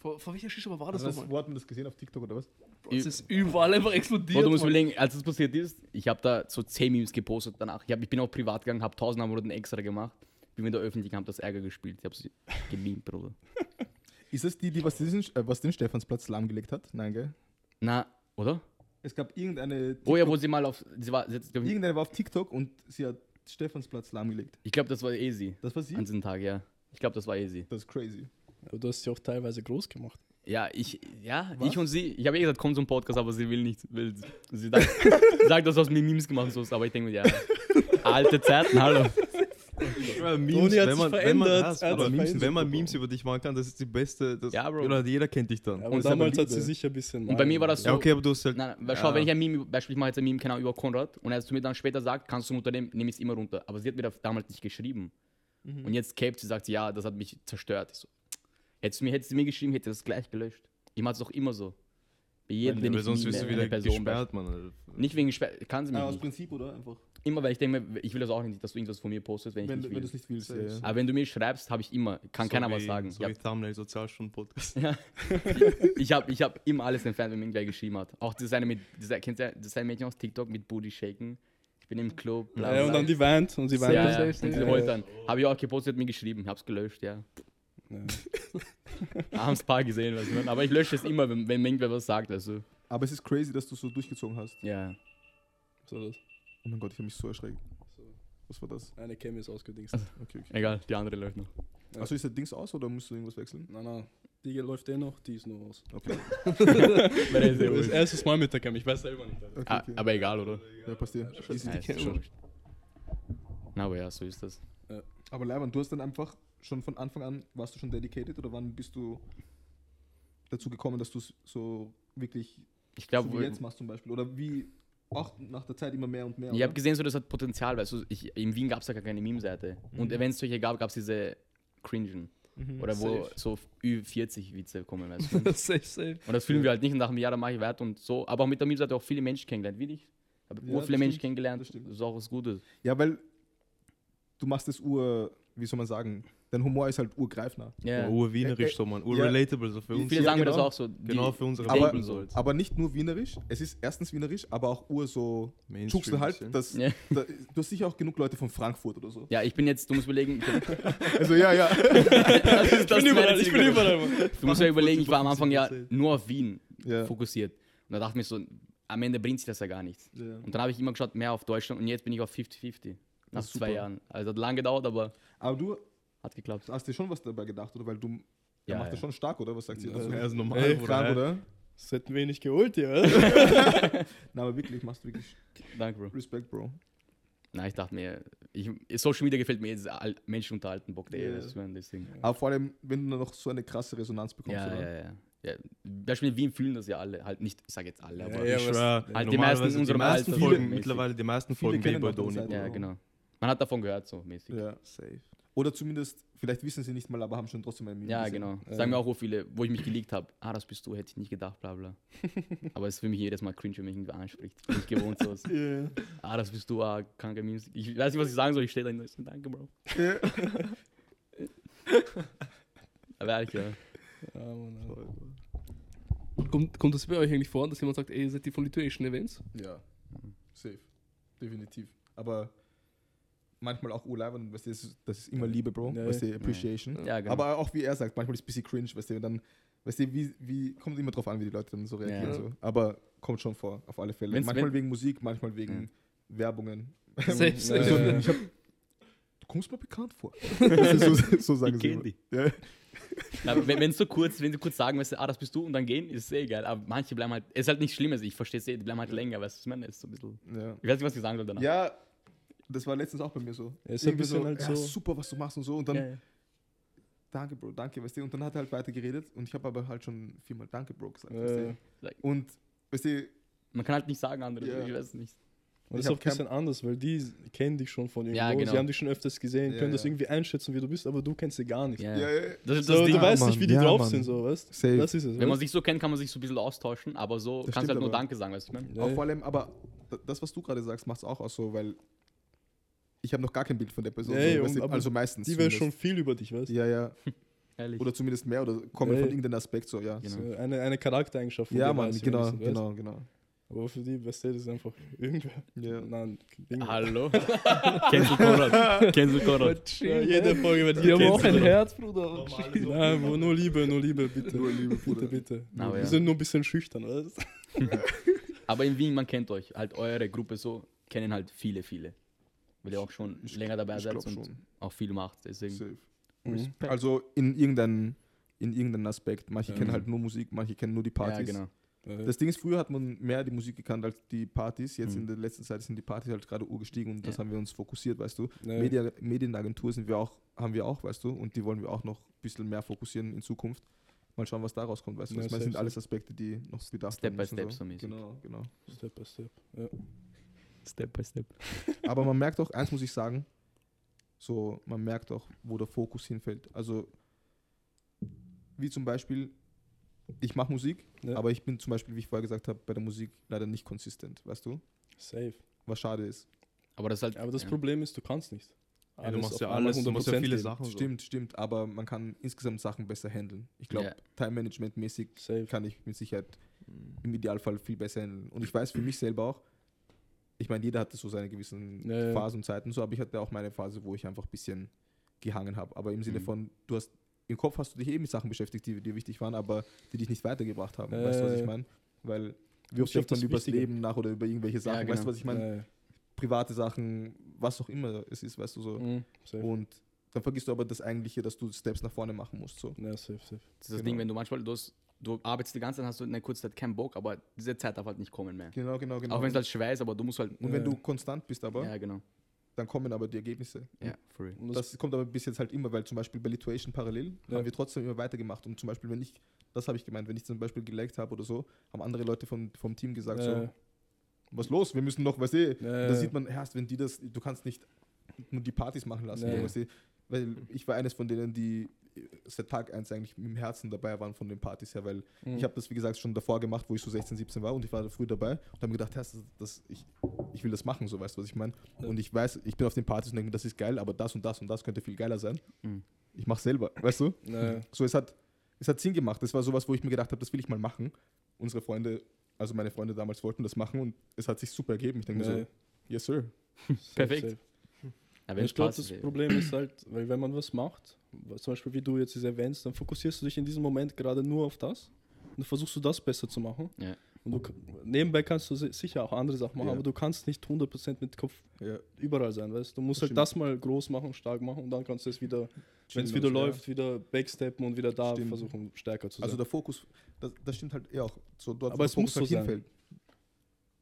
Vor, vor welcher Shisha war das Also das, nochmal? wo hat man das gesehen auf TikTok oder was? Das ist überall einfach explodiert. Bro, du musst überlegen, als das passiert ist, ich habe da so 10 Memes gepostet danach. Ich, hab, ich bin auch privat gegangen, habe 1000 Abonnenten extra gemacht. Bin wieder öffentlich, habe das Ärger gespielt. Ich habe sie gemimt, Bruder. (laughs) Ist es die, die was, diesen, äh, was den Stephansplatz lahmgelegt hat? Nein, gell? Na, oder? Es gab irgendeine. Oh ja, TikTok- wo sie mal auf. Sie war, sie hat, glaub Irgendeine war auf TikTok und sie hat Stephansplatz lahmgelegt. ich glaube, das war easy. Das war sie? An diesem Tag, ja. Ich glaube, das war easy. Das ist crazy. Aber du hast sie auch teilweise groß gemacht. Ja, ich, ja, Was? ich und sie. Ich habe eh gesagt, komm zum Podcast, aber sie will nicht. Will, sie sagt, (laughs) sagt, dass du aus mir Memes gemacht hast, aber ich denke mir, ja. Alte Zeiten, hallo. Ja, Memes, Toni hat wenn sich man, wenn das, sich Memes, verändert, wenn man Bro. Memes über dich machen kann, das ist die beste. Das, Ja, Bro. Oder jeder kennt dich dann. Aber Und damals hat sie sicher ein bisschen. Und bei mir war das so. Ja, okay, aber du hast halt. Nein, weil schau, Ja. wenn ich ein Meme, beispielsweise ich mache jetzt ein Meme, genau über Konrad, und er zu mir dann später sagt, kannst du ein Unternehmen, nehme ich es immer runter. Aber sie hat mir da damals nicht geschrieben. Und jetzt capt sie, sagt sie, ja, das hat mich zerstört. Ich so, hättest du mir, hättest du mir geschrieben, hätte ich das gleich gelöscht. Ich mache es doch immer so. Bei jedem, den Weil ich sonst nie wirst du wieder Person gesperrt, Mann. Nicht wegen gesperrt, kann sie mich Ah, aus nicht. Prinzip, oder? Einfach. Immer, weil ich denke, mir, ich will das auch nicht, dass du irgendwas von mir postest, wenn ich Wenn, nicht wenn will. du es nicht willst. Ja, ja. Aber wenn du mir schreibst, habe ich immer, kann So keiner wie, was sagen. So ich wie habe Thumbnail Sozialstunden-Podcast. (laughs) ich hab, ich hab immer alles entfernt, wenn mir irgendwer geschrieben hat. Auch das eine mit, das, kennt ihr, das eine Mädchen aus TikTok mit Booty Shaken. Ich bin im Club, bla bla. Ja, und dann die Wand und sie ja, weint. ja, safe, und Ja, heult ja. dann. Habe ich auch gepostet, mir geschrieben, hab's gelöscht, ja. Ja. (laughs) Haben ein paar gesehen, was man. Aber ich lösche es immer, wenn, wenn irgendwer was sagt, also. Aber es ist crazy, dass du so durchgezogen hast. Ja. So das. Oh mein Gott, ich habe mich so erschreckt. Was war das? Eine Cam ist ausgedingst. Also- Okay, okay. Egal, die andere läuft noch. Ja. Achso, ist der Dings aus oder musst du irgendwas wechseln? Nein, nein. Die läuft eh noch, die ist nur aus. Okay. (laughs) Das erste Mal mit der Cam, ich weiß selber nicht. Okay, Ah, okay. aber egal, oder? Ja, passt dir. Ja, ist schon. Na, aber ja, so ist das. Aber Leiban, du hast dann einfach schon von Anfang an, warst du schon dedicated oder wann bist du dazu gekommen, dass du es so wirklich Ich so glaube, wie jetzt machst zum Beispiel? Oder wie auch nach der Zeit immer mehr und mehr? Ich habe gesehen, so das hat Potenzial, weil so, ich, in Wien gab es ja gar keine Meme-Seite. Und wenn es solche gab, gab es diese Cringen. Mhm. Oder wo Safe. so Ü40-Witze kommen, weißt du. (laughs) safe, safe. Und das fühlen wir halt nicht und nach einem Jahr, da mache ich weiter und so. Aber auch mit der Meme-Seite auch viele Menschen kennengelernt, wie dich. Ich habe Ja, viele Menschen kennengelernt. das. Das ist auch was Gutes. Ja, weil du machst das ur, wie soll man sagen, dein Humor ist halt urgreifnah. Ja. Urwienerisch Äh, so, man. Urrelatable so für uns. Viele Ja, sagen mir das genau. auch so. Genau für unsere Aber, denken so. aber nicht nur wienerisch, es ist erstens wienerisch, aber auch ur so Schuchsel halt, dass, Ja. da, du hast sicher auch genug Leute von Frankfurt oder so. Ja, ich bin jetzt, du musst überlegen, (laughs) ich, Also ja, ja. (laughs) das ist, das Ich bin überall, ich bin überall. Du musst ja überlegen, ich war am Anfang ja 50%. nur auf Wien ja. fokussiert. Und da dachte ich mir so, am Ende bringt sich das ja gar nichts. ja. Und dann habe ich immer geschaut, mehr auf Deutschland und jetzt bin ich auf 50-50. Nach Das ist zwei super. Jahren. Also hat lange gedauert, aber Aber du hat geklappt. hast dir schon was dabei gedacht, oder? Weil du, er Ja, macht ja. das schon stark, oder? Was sagt sie Ja, dazu? Er ist normal, Ey. Krank, oder? Das hätten wir nicht geholt, ja. (laughs) (laughs) Na, aber wirklich, machst du wirklich Danke, Bro. Respekt, Bro. Nein, ich dachte mir, ich, Social Media gefällt mir jetzt, Menschen unterhalten, Bock der Ja. yeah. das deswegen. Aber vor allem, wenn du noch so eine krasse Resonanz bekommst, Ja, oder? ja, ja. ja. Beispiel in Wien fühlen das ja alle. Halt nicht, ich sage jetzt alle, aber. ja, Ich schwör, Halt die meisten in unserem meisten Alter Folgen, mittlerweile die meisten Viele Folgen unsere Doni. Ja, genau. Man hat davon gehört, so mäßig. Ja. Safe. Oder zumindest, vielleicht wissen sie nicht mal, aber haben schon trotzdem ein Meme Ja, gesehen. genau. Ja. Sagen mir auch so viele, wo ich mich geleakt habe. Ah, das bist du, hätte ich nicht gedacht, bla bla. (laughs) Aber es ist für mich jedes Mal cringe, wenn mich irgendwer anspricht. Bin ich gewohnt so. (laughs) Ja. Ah, das bist du, ah, kranker Memes. Ich weiß nicht, was ich sagen soll, ich stehe da und so, danke, Bro. (laughs) Aber ehrlich, ja. Ja, Mann. Kommt, kommt das bei euch eigentlich vor, dass jemand sagt, ey, ihr seid die von Lituation Events? Ja, safe. Definitiv. Aber manchmal auch urleibend, weißt du, das ist, das ist immer Liebe, Bro. Ja, weißt du, ja. Appreciation. Ja, genau. Aber auch wie er sagt, manchmal ist es ein bisschen cringe, weißt du, dann, weißt du, wie, wie, kommt immer drauf an, wie die Leute dann so reagieren. Ja. So. Aber kommt schon vor, auf alle Fälle. Wenn's- manchmal wenn- wegen Musik, manchmal wegen Werbungen. (laughs) Safe, safe. Also, Ja. ich hab, du kommst mir bekannt vor. so, so sagen Ich sie immer. Ja. Na, wenn, wenn so kurz, wenn sie kurz sagen, weißt du, ah, das bist du und dann gehen, ist es eh geil. Aber manche bleiben halt, es ist halt nicht schlimm, also ich verstehe es eh, die bleiben halt länger, weißt du, was ich meine, ist so ein bisschen, Ja. ich weiß nicht, was ich sagen soll danach. ja, das war letztens auch bei mir so. Ja, ist ein Irgendwie bisschen halt ja, so- super, was du machst und so. Und dann, Ja, ja. danke, Bro, danke, weißt du. Und dann hat er halt weiter geredet und ich habe aber halt schon viermal Danke, Bro, gesagt. Weißt du? Und, weißt du, Man kann halt nicht sagen andere, ich weiß es nicht. Und das ist auch ein bisschen anders, weil die kennen dich schon von irgendwo. Ja, genau. Sie haben dich schon öfters gesehen, Ja, können das ja. irgendwie einschätzen, wie du bist, aber du kennst sie gar nicht. Ja. ja, ja, Das ist So, das du weißt Mann, nicht, wie die ja, drauf Mann. sind, so, weißt Safe. Das ist es. Wenn man weißt? sich so kennt, kann man sich so ein bisschen austauschen, aber so Das kannst du halt stimmt nur aber. Danke sagen, weißt du, ich meine? Ja, Auch ja. vor allem, aber das, was du gerade sagst, macht es auch aus so, weil ich habe noch gar kein Bild von der Person. Ja, so, aber also meistens. Die weiß schon viel über dich, weißt du? Ja, ja. (laughs) Ehrlich. Oder zumindest mehr oder kommen von irgendeinem Aspekt so, ja. Genau. So eine, eine Charaktereigenschaft von Ja, Mann, genau, ein bisschen, weißt genau, genau. Aber für die, weißt du, das ist einfach irgendwer. Ja. Nein, Ding. Hallo? (laughs) Cancel Konrad. Cancel Konrad. Ja, jede Folge wird Die haben auch ein Herz, Bruder. Nein, wo- nur Liebe, nur Liebe, bitte. Nur Liebe, Bruder. bitte, bitte. Na, Wir ja. sind nur ein bisschen schüchtern, weißt? (laughs) Aber in Wien, man kennt euch. Halt eure Gruppe so, kennen halt viele, viele. Weil ihr auch schon Ich- länger dabei glaub und schon. auch viel macht. Deswegen. Safe. Mhm. Also in irgendeinem in irgendeinem Aspekt. Manche Ja. kennen halt nur Musik, manche kennen nur die Ja, Partys. genau. Äh, Das Ding ist, früher hat man mehr die Musik gekannt als die Partys. Jetzt Mhm. in der letzten Zeit sind die Partys halt gerade urgestiegen und das Ja. haben wir uns fokussiert, weißt du. ne, Media, Medienagentur sind wir auch, haben wir auch, weißt du, und die wollen wir auch noch ein bisschen mehr fokussieren in Zukunft. Mal schauen, was daraus kommt, weißt du. Ja, das sind alles Aspekte, die noch bedacht Step werden by müssen, step so mäßig. Genau, genau. Step by Step. Ja. Step by step. (laughs) Aber man merkt auch, eins muss ich sagen, So, man merkt auch, wo der Fokus hinfällt. Also, wie zum Beispiel, ich mache Musik, Ja. aber ich bin zum Beispiel, wie ich vorher gesagt habe, bei der Musik leider nicht konsistent, weißt du? Safe. Was schade ist. Aber das ist halt. Aber das ja. Problem ist, du kannst nicht. Ja, du machst ja alles, du machst ja 100% viele geben. Sachen. So. Stimmt, stimmt, aber man kann insgesamt Sachen besser handeln. Ich glaube, Ja. Time-Management-mäßig kann ich mit Sicherheit im Idealfall viel besser handeln. Und ich weiß für mich selber auch, ich meine, jeder hatte so seine gewissen Ja, ja. Phasen und Zeiten, so, aber ich hatte auch meine Phase, wo ich einfach ein bisschen gehangen habe. Aber im Sinne Mhm. von, du hast im Kopf hast du dich eben mit Sachen beschäftigt, die dir wichtig waren, aber die dich nicht weitergebracht haben. Ja, weißt du, was ja, ich ja. meine? Weil wie oft denkt man über das. Leben nach oder über irgendwelche Sachen, weißt genau. du, was ich meine? Ja, Private Sachen, was auch immer es ist, weißt du so. ja. Mhm. Und dann vergisst du aber das Eigentliche, dass du Steps nach vorne machen musst. So. Ja, safe, safe. Das ist das Genau. Ding, wenn du manchmal, du, hast, du arbeitest die ganze Zeit, hast du in einer kurzen Zeit keinen Bock, aber diese Zeit darf halt nicht kommen mehr. Genau, genau, genau. Auch wenn es halt schwer ist, aber du musst halt. und wenn Ja. du konstant bist aber, Ja, genau. dann kommen aber die Ergebnisse. Ja, for real. Und das, Das kommt aber bis jetzt halt immer, weil zum Beispiel bei Lituation parallel Ja. haben wir trotzdem immer weitergemacht. Und zum Beispiel, wenn ich, das habe ich gemeint, wenn ich zum Beispiel gelegt habe oder so, haben andere Leute vom, vom Team gesagt, Ja. so, was los, wir müssen noch, weißt du, Ja, da sieht man erst, wenn die das, du kannst nicht nur die Partys machen lassen, Ja. weißt du, weil ich war eines von denen, die seit Tag 1 eigentlich im Herzen dabei waren von den Partys her, weil Mhm. ich habe das, wie gesagt, schon davor gemacht, wo ich so 16, 17 war und ich war da früh dabei und habe mir gedacht, das, das, ich, ich will das machen, so weißt du, was ich meine. Ja. Und ich weiß, ich bin auf den Partys und denke mir, das ist geil, aber das und das und das könnte viel geiler sein. Mhm. Ich mache selber, weißt du? Ja, So, es hat, es hat Sinn gemacht. Das war sowas, wo ich mir gedacht habe, das will ich mal machen. Unsere Freunde, also meine Freunde damals wollten das machen und es hat sich super ergeben. Ich denke mir Ja. so, yes sir. (laughs) safe, Perfekt. Ja, ich glaube, das. Problem ist halt, weil wenn man was macht, zum Beispiel wie du jetzt diese Events, dann fokussierst du dich in diesem Moment gerade nur auf das und dann versuchst du das besser zu machen. Ja. Und du, nebenbei kannst du si- sicher auch andere Sachen machen, Ja. aber du kannst nicht 100% mit Kopf Ja. überall sein, weißt du? Du musst Das halt stimmt. das mal groß machen, stark machen und dann kannst du es wieder, wenn es wieder läuft, wieder backsteppen und wieder da Stimmt. versuchen, stärker zu sein. Also der Fokus, das, das stimmt halt eher auch. So dort, Aber wo es der muss Fokus so halt sein.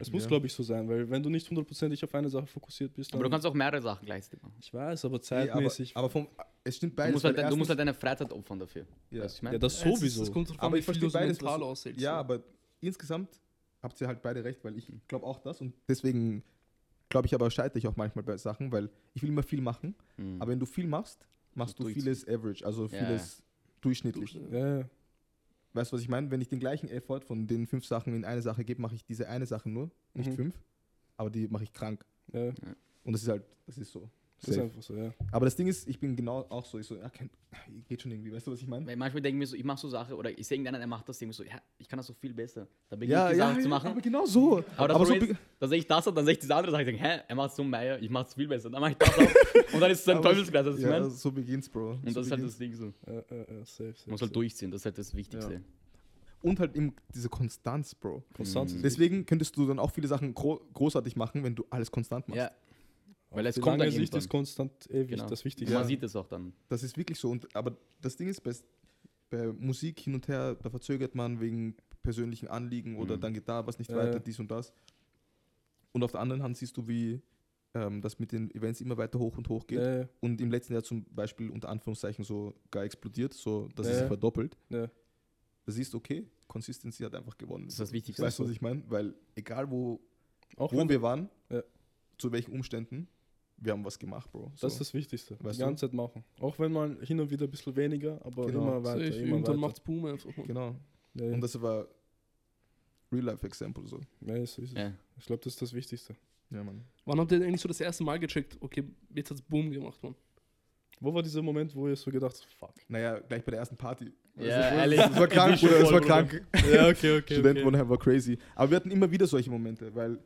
Es muss, ja. glaube ich, so sein, weil wenn du nicht hundertprozentig auf eine Sache fokussiert bist, dann. Aber du kannst auch mehrere Sachen gleichzeitig machen. ich weiß, aber zeitmäßig. aber, aber vom, es stimmt Du beides. musst, halt, du musst halt deine Freizeit opfern dafür. ja. Weißt du, ich mein? ja, das sowieso. Das kommt drauf Aber an, ich verstehe du beides, was- aushältst. Ja, aber insgesamt habt ihr halt beide recht, weil ich glaube auch das und deswegen glaube ich aber scheitere ich auch manchmal bei Sachen, weil ich will immer viel machen, Mhm. aber wenn du viel machst, machst du durchziehen. vieles average, also Ja, vieles durchschnittlich. Durchschnitt. ja, ja. Weißt du, was ich meine? Wenn ich den gleichen Effort von den fünf Sachen in eine Sache gebe, mache ich diese eine Sache nur, nicht Mhm. fünf, aber die mache ich krank. ja. Und das ist halt, das ist so. Das ist einfach so, ja. Aber das Ding ist, ich bin genau auch so, ich so, ja, kein, (laughs) geht schon irgendwie, weißt du, was ich meine? Weil manchmal denke ich mir so, ich mache so Sache oder ich sehe irgendeinen, der macht das, denke ich mir so, ja, ich kann das so viel besser. Da beginne ich die Sache zu machen. aber genau so. Aber das aber so ist, dann sehe ich das und dann sehe ich diese andere Sache, ich denke, hä, er macht es so Meier, ich mache es viel besser. Dann mache ich das auch und dann ist es ein (laughs) Teufelskreis, was ich ja, meine. so beginnt's, Bro. Und so das ist halt das Ding so. Ja, ja, ja, safe, safe, Man muss halt safe. durchziehen, das ist halt das Wichtigste. Ja. Und halt eben diese Konstanz, Bro. Konstanz Mhm. Deswegen könntest du dann auch viele Sachen gro großartig machen, wenn du alles konstant machst. Ja, weil es kommt dann Sicht ist irgendwann. konstant ewig Genau. das Und Wichtigste. man sieht es auch dann. Das ist wirklich so. Und, aber das Ding ist, bei, bei Musik hin und her, da verzögert man wegen persönlichen Anliegen oder Mhm. dann geht da was nicht Ja, weiter, ja. dies und das. Und auf der anderen Hand siehst du, wie ähm, das mit den Events immer weiter hoch und hoch geht. Ja, ja, Und im letzten Jahr zum Beispiel unter Anführungszeichen so gar explodiert, so dass Ja, es ja. verdoppelt. ja. Da siehst du, okay, Consistency hat einfach gewonnen. Das ist das Wichtigste. Weißt du, was ich meine? Weil egal wo, Auch wo wir waren, Ja. zu welchen Umständen, wir haben was gemacht, Bro. So. Das ist das Wichtigste. Weißt die du? ganze Zeit machen. Auch wenn man hin und wieder ein bisschen weniger, aber Genau. immer weiter. Safe, immer weiter. macht's Boom einfach. Genau. Ja, ja. Und das war Real-Life-Example so. ja, so ist es. Ja. Ich glaube, das ist das Wichtigste. Ja, Mann. Wann habt ihr denn eigentlich so das erste Mal gecheckt, okay, jetzt hat's Boom gemacht, man? Wo war dieser Moment, wo ihr so gedacht habt, fuck? Naja, gleich bei der ersten Party. Ja, das, ehrlich. das war krank, Ich Bruder, das voll, war krank. (laughs) ja, okay, okay. (laughs) Studentenwohnheim war crazy. Aber wir hatten immer wieder solche Momente, weil,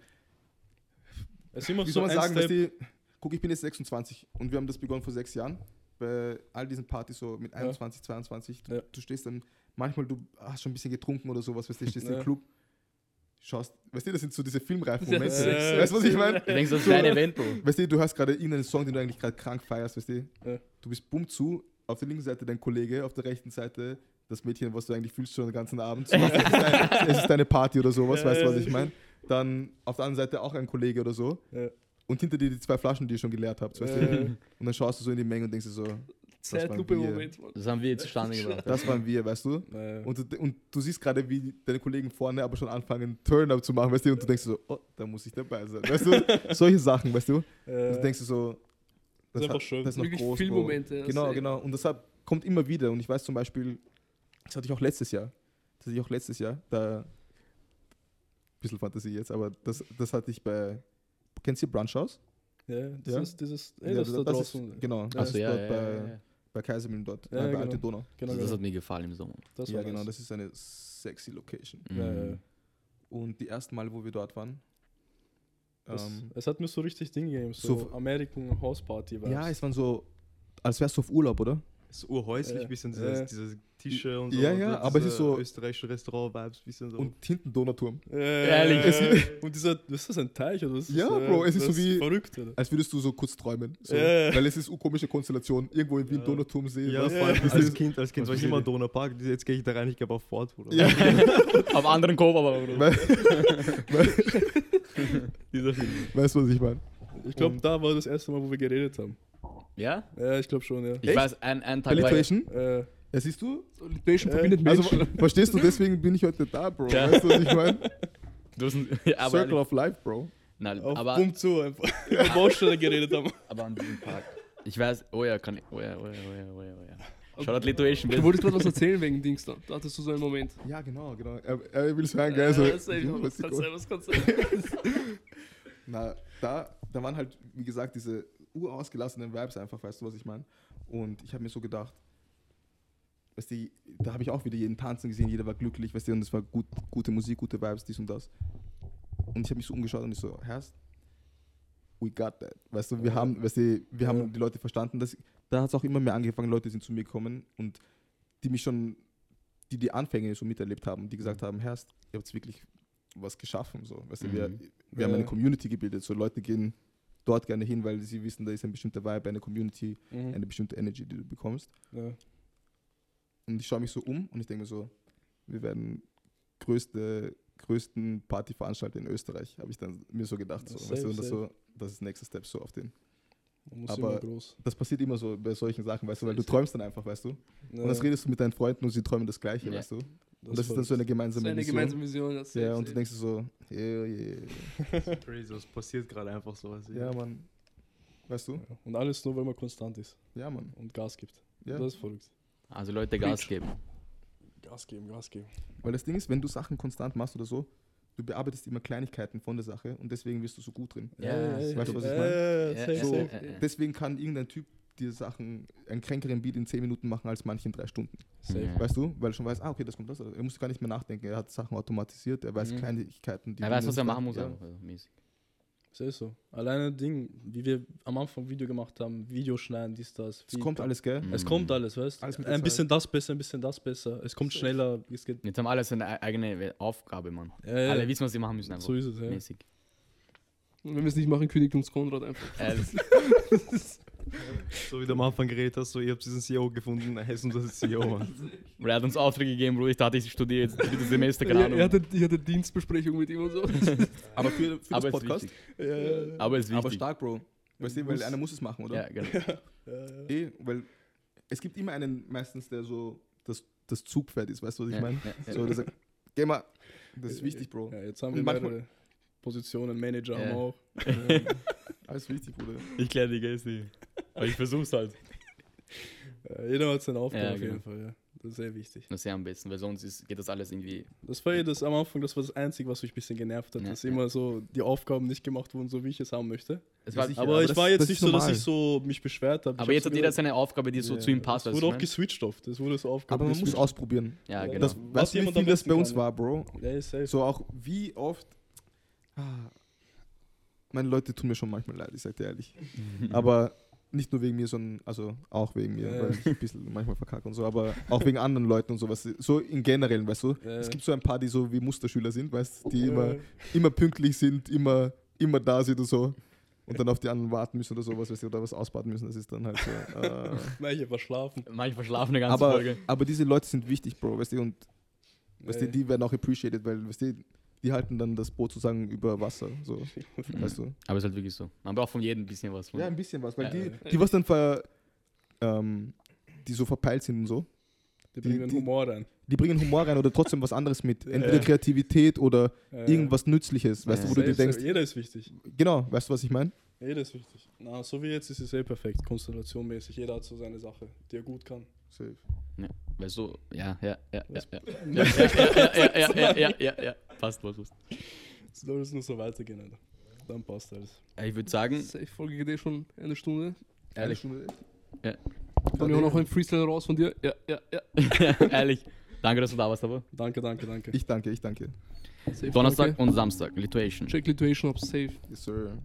Es ist immer wie so soll man ein sagen, Step. du, guck, ich bin jetzt 26 und wir haben das begonnen vor sechs Jahren. Bei all diesen Partys so mit Ja. 21, 22. Du, Ja. du stehst dann, manchmal du hast schon ein bisschen getrunken oder sowas, weißt du, stehst Ja. im Club, schaust, weißt du, das sind so diese filmreifen Ja, Momente. ja, weißt du, was ich meine? Ich denke, das ist ein Event, Bro. Weißt du, du hörst gerade irgendeinen Song, den du eigentlich gerade krank feierst, weißt du? Ja. Du bist bumm zu, auf der linken Seite dein Kollege, auf der rechten Seite das Mädchen, was du eigentlich fühlst schon den ganzen Abend. So, es, ist dein, es ist deine Party oder sowas, weißt du, was ich meine? Dann auf der anderen Seite auch ein Kollege oder so. Und hinter dir die zwei Flaschen, die ihr schon geleert habt, weißt du? Ja. Und dann schaust du so in die Menge und denkst dir so, Zeitlupe-Moment, man. Das haben wir zustande (laughs) gebracht. das waren wir, weißt du? Naja. Und du, und du siehst gerade, wie deine Kollegen vorne aber schon anfangen, Turn-Up zu machen, weißt du? Und du denkst so, oh, da muss ich dabei sein, weißt du? (laughs) Solche Sachen, weißt du? Und Äh, du denkst so, ist einfach hat- schön. Das ist noch Wirklich groß, viele Bro. Momente, das Genau, genau. Und deshalb kommt immer wieder. Und ich weiß zum Beispiel, das hatte ich auch letztes Jahr. Das hatte ich auch letztes Jahr. Da, bisschen Fantasie jetzt, aber das, das hatte ich bei, kennst du Brunch House? Ja, das Ja. ist dieses, ey, Ja, das, da das draußen. ist, genau, das Achso, ist ja, dort ja, bei, bei Kaisermühlen dort, Ja, äh, bei genau. Alte Donau. genau, Das genau. hat mir gefallen im Sommer. Das ja, genau, das ist eine sexy Location. Mhm. Ja, ja. Und die ersten Mal, wo wir dort waren, Das, ähm, es hat mir so richtig Ding gegeben, so, So- American House Party Vibes. ja, es waren so, als wärst du auf Urlaub, oder? So urhäuslich, Ja. bisschen dieses, Ja. diese Tische und so. Ja, ja, so aber es ist so- Österreichische Restaurant-Vibes, bisschen so. Und hinten Donauturm. Äh, Ehrlich? äh, (laughs) und dieser, ist das ein Teich oder was? ist Ja? Bro, es ist so wie- Verrückt, oder? Als würdest du so kurz träumen. So. Ja. Weil es ist eine komische Konstellation. Irgendwo in Wien, Ja. Ja, weißt du? vor allem Es als ist- Kind, als Kind Was war ich immer. Donaupark, jetzt gehe ich da rein, ich glaube auf Fort, Bruder. Ja. (laughs) Auf anderen Kopf aber. (laughs) Dieser Film. weißt du, was ich meine? Ich glaube, Und- da war das erste Mal, wo wir geredet haben. Ja? Ja, ich glaube schon, ja. Ich Echt? weiß, ein, ein Tag war Litation? Äh, Ja, siehst du? So, Litation Äh, verbindet Also, Menschen. (laughs) verstehst du, deswegen bin ich heute da, Bro. Ja. Weißt du, was ich meine? (laughs) Circle of Life, Bro. nein, auf aber, Bumm zu einfach. (laughs) Über Baustelle geredet haben. aber an diesem Tag. Ich weiß, oh ja, kann ich. Oh ja, oh ja, oh ja, oh ja, oh ja. Shoutout Lituation, Du wolltest gerade was erzählen wegen Dings da. Da hattest du so einen Moment. Ja, genau, genau. Er, er will es hören, gell? So, was ist sein, was kannst sein. Na, da, da waren halt, wie gesagt, diese urausgelassenen Vibes einfach, weißt du, was ich meine? Und ich habe mir so gedacht, weißt du, da habe ich auch wieder jeden tanzen gesehen, jeder war glücklich, weißt du, und es war gut, gute Musik, gute Vibes, dies und das. Und ich habe mich so umgeschaut und ich so, Herst, we got that. Weißt du, wir haben, weißt du, wir haben Ja. die Leute verstanden, dass, da hat es auch immer mehr angefangen, Leute sind zu mir gekommen und die mich schon, die die Anfänge so miterlebt haben, die gesagt haben, Herst, ihr habt wirklich was geschaffen, so, weißt du, wir, Mhm. wir haben Ja. eine Community gebildet, so Leute gehen dort gerne hin, weil sie wissen, da ist ein bestimmter Vibe, eine Community, Mhm. eine bestimmte Energy, die du bekommst. Ja. Und ich schaue mich so um und ich denke mir so, wir werden größte, größten Partyveranstalter in Österreich, habe ich dann mir so gedacht. So, Ja, weißt du, safe, das, safe. so, das ist der nächste Step so auf den. Man muss Aber- immer groß. Das passiert immer so bei solchen Sachen, weißt du, weil du träumst dann einfach, weißt du. Ja, Und das redest du mit deinen Freunden und sie träumen das Gleiche, Ja. weißt du. das Und das ist dann so eine Das gemeinsame ist eine Vision. gemeinsame Vision. Das Ja, safe, und du safe. denkst dir so, yeah, yeah. (laughs) Crazy, es passiert gerade einfach so. Ja, Mann. Weißt du? Ja. Und alles nur, weil man konstant ist Ja, Mann. und Gas gibt. Ja. Das ist verrückt. Also Leute Gas geben. Gas geben, Gas geben. Weil das Ding ist, wenn du Sachen konstant machst oder so, du bearbeitest immer Kleinigkeiten von der Sache und deswegen wirst du so gut drin. Ja, weißt du, was ich Ja, meine? ja, Ja, ja, So, ja, ja, ja. Deswegen kann irgendein Typ dir Sachen, einen kränkeren Beat in 10 Minuten machen als manche in 3 Stunden. Safe. Ja. Weißt du? Weil er schon weiß, ah, okay, das kommt das. Er muss gar nicht mehr nachdenken. Er hat Sachen automatisiert, er weiß Mhm. Kleinigkeiten, die Er weiß, was er machen muss, Ja. einfach, also mäßig. Ist so. Alleine Ding, wie wir am Anfang Video gemacht haben, Video schneiden, dies, das. Es kommt alles, gell? Es Mhm. kommt alles, weißt du? Ein bisschen Zeit. das besser, ein bisschen das besser. Es kommt schneller. Es geht. Jetzt haben alle seine e- eigene Aufgabe, Mann. Äh, Alle wissen, was sie machen müssen, einfach. so ist es, ja. Mäßig. Und wenn wir es nicht machen, kündigt uns Konrad einfach. Äh, (laughs) (laughs) So wie du am Anfang geredet hast, so ihr habt diesen CEO gefunden, er heißt unser CEO, Mann. er hat uns Aufträge gegeben, Bro. Ich dachte, ich studiere jetzt drittes Semester, keine Er, Ahnung. er, hatte, ich hatte Dienstbesprechung mit ihm und so. (laughs) Aber für, für Aber das ist Podcast. wichtig. Ja, Aber ist Aber wichtig. stark, Bro. Weißt du, weil einer muss es machen, oder? Ja, genau. (laughs) Eh, weil es gibt immer einen meistens, der so das, das Zugpferd ist, weißt du, was ich Ja, meine? ja, ja. So, der sagt, geh mal, das ist wichtig, Bro. Ja, jetzt haben Und wir manchmal- Positionen, Manager Ja. haben wir auch. Alles wichtig, Bruder. Ich kläre die Gäste. Aber ich versuch's halt. (laughs) Jeder hat seine Aufgabe Ja, auf genau. jeden Fall, ja. Das ist sehr wichtig. Das ist ja am besten, weil sonst ist, geht das alles irgendwie. Das war ja das am Anfang, das war das Einzige, was mich ein bisschen genervt hat, Ja, dass ja. immer so die Aufgaben nicht gemacht wurden, so wie ich es haben möchte. Es war, sicher. Aber, aber ich das- war jetzt das nicht so, dass normal. ich so mich beschwert habe. aber jetzt hat jeder seine Aufgabe, die so Ja, zu ihm passt. Es wurde auch geswitcht oft. Es wurde so Aufgaben Aber man muss ausprobieren. Ja, Ja, genau. Das, Was weißt du, wie viel das bei uns kann, war, Bro? Ja, safe. So auch wie oft. Ah, meine Leute tun mir schon manchmal leid, ich sag dir ehrlich. (laughs) aber nicht nur wegen mir, sondern also auch wegen mir, Ja. weil ich ein bisschen manchmal verkacke und so, aber auch wegen anderen Leuten und sowas. So in generell, weißt du? Ja. Es gibt so ein paar, die so wie Musterschüler sind, weißt du, die Ja. immer, immer pünktlich sind, immer, immer da sind und so. Und dann auf die anderen warten müssen oder sowas, weißt du, oder was ausbaden müssen. Das ist dann halt so. Äh, Manche verschlafen. Manchmal verschlafen eine ganze aber, Folge. aber diese Leute sind wichtig, Bro, weißt du, und weißt du, die werden auch appreciated, weil weißt du, die halten dann das Boot sozusagen über Wasser, so, weißt du. Aber es ist halt wirklich so. Man braucht von jedem ein bisschen was. Ja, ein bisschen was, weil Ja, die, ja. die was dann ver, ähm, die so verpeilt sind und so, Die Die- bringen die- Humor rein. die bringen Humor rein oder trotzdem was anderes mit. Ja. Entweder Kreativität oder Ja. irgendwas Nützliches, weißt Ja. du, wo du dir denkst. Jeder ist wichtig. genau, weißt du, was ich meine? Eh, das ist wichtig. Na, so wie jetzt ist es eh perfekt, konstellationmäßig. Jeder hat so seine Sache, die er gut kann. Safe. Weil so, ja, ja, ja, ja, Was- ja. Ja, ja, ja, ja, ja, ja, ja, ja. Passt, was, was. Soll es nur so weitergehen, Alter. Dann passt alles. Ich würde sagen, Safe Folge geht eh schon eine Stunde. ehrlich, Eine Stunde? Dann ja noch ein Freestyle raus von dir. Ja, ja, ja. (laughs) ehrlich. Danke, dass du da warst, aber. Danke, danke, danke. Ich danke, ich danke. Safe, Donnerstag danke. und Samstag, Lituation. Check Lituation ab, safe. Yes, sir.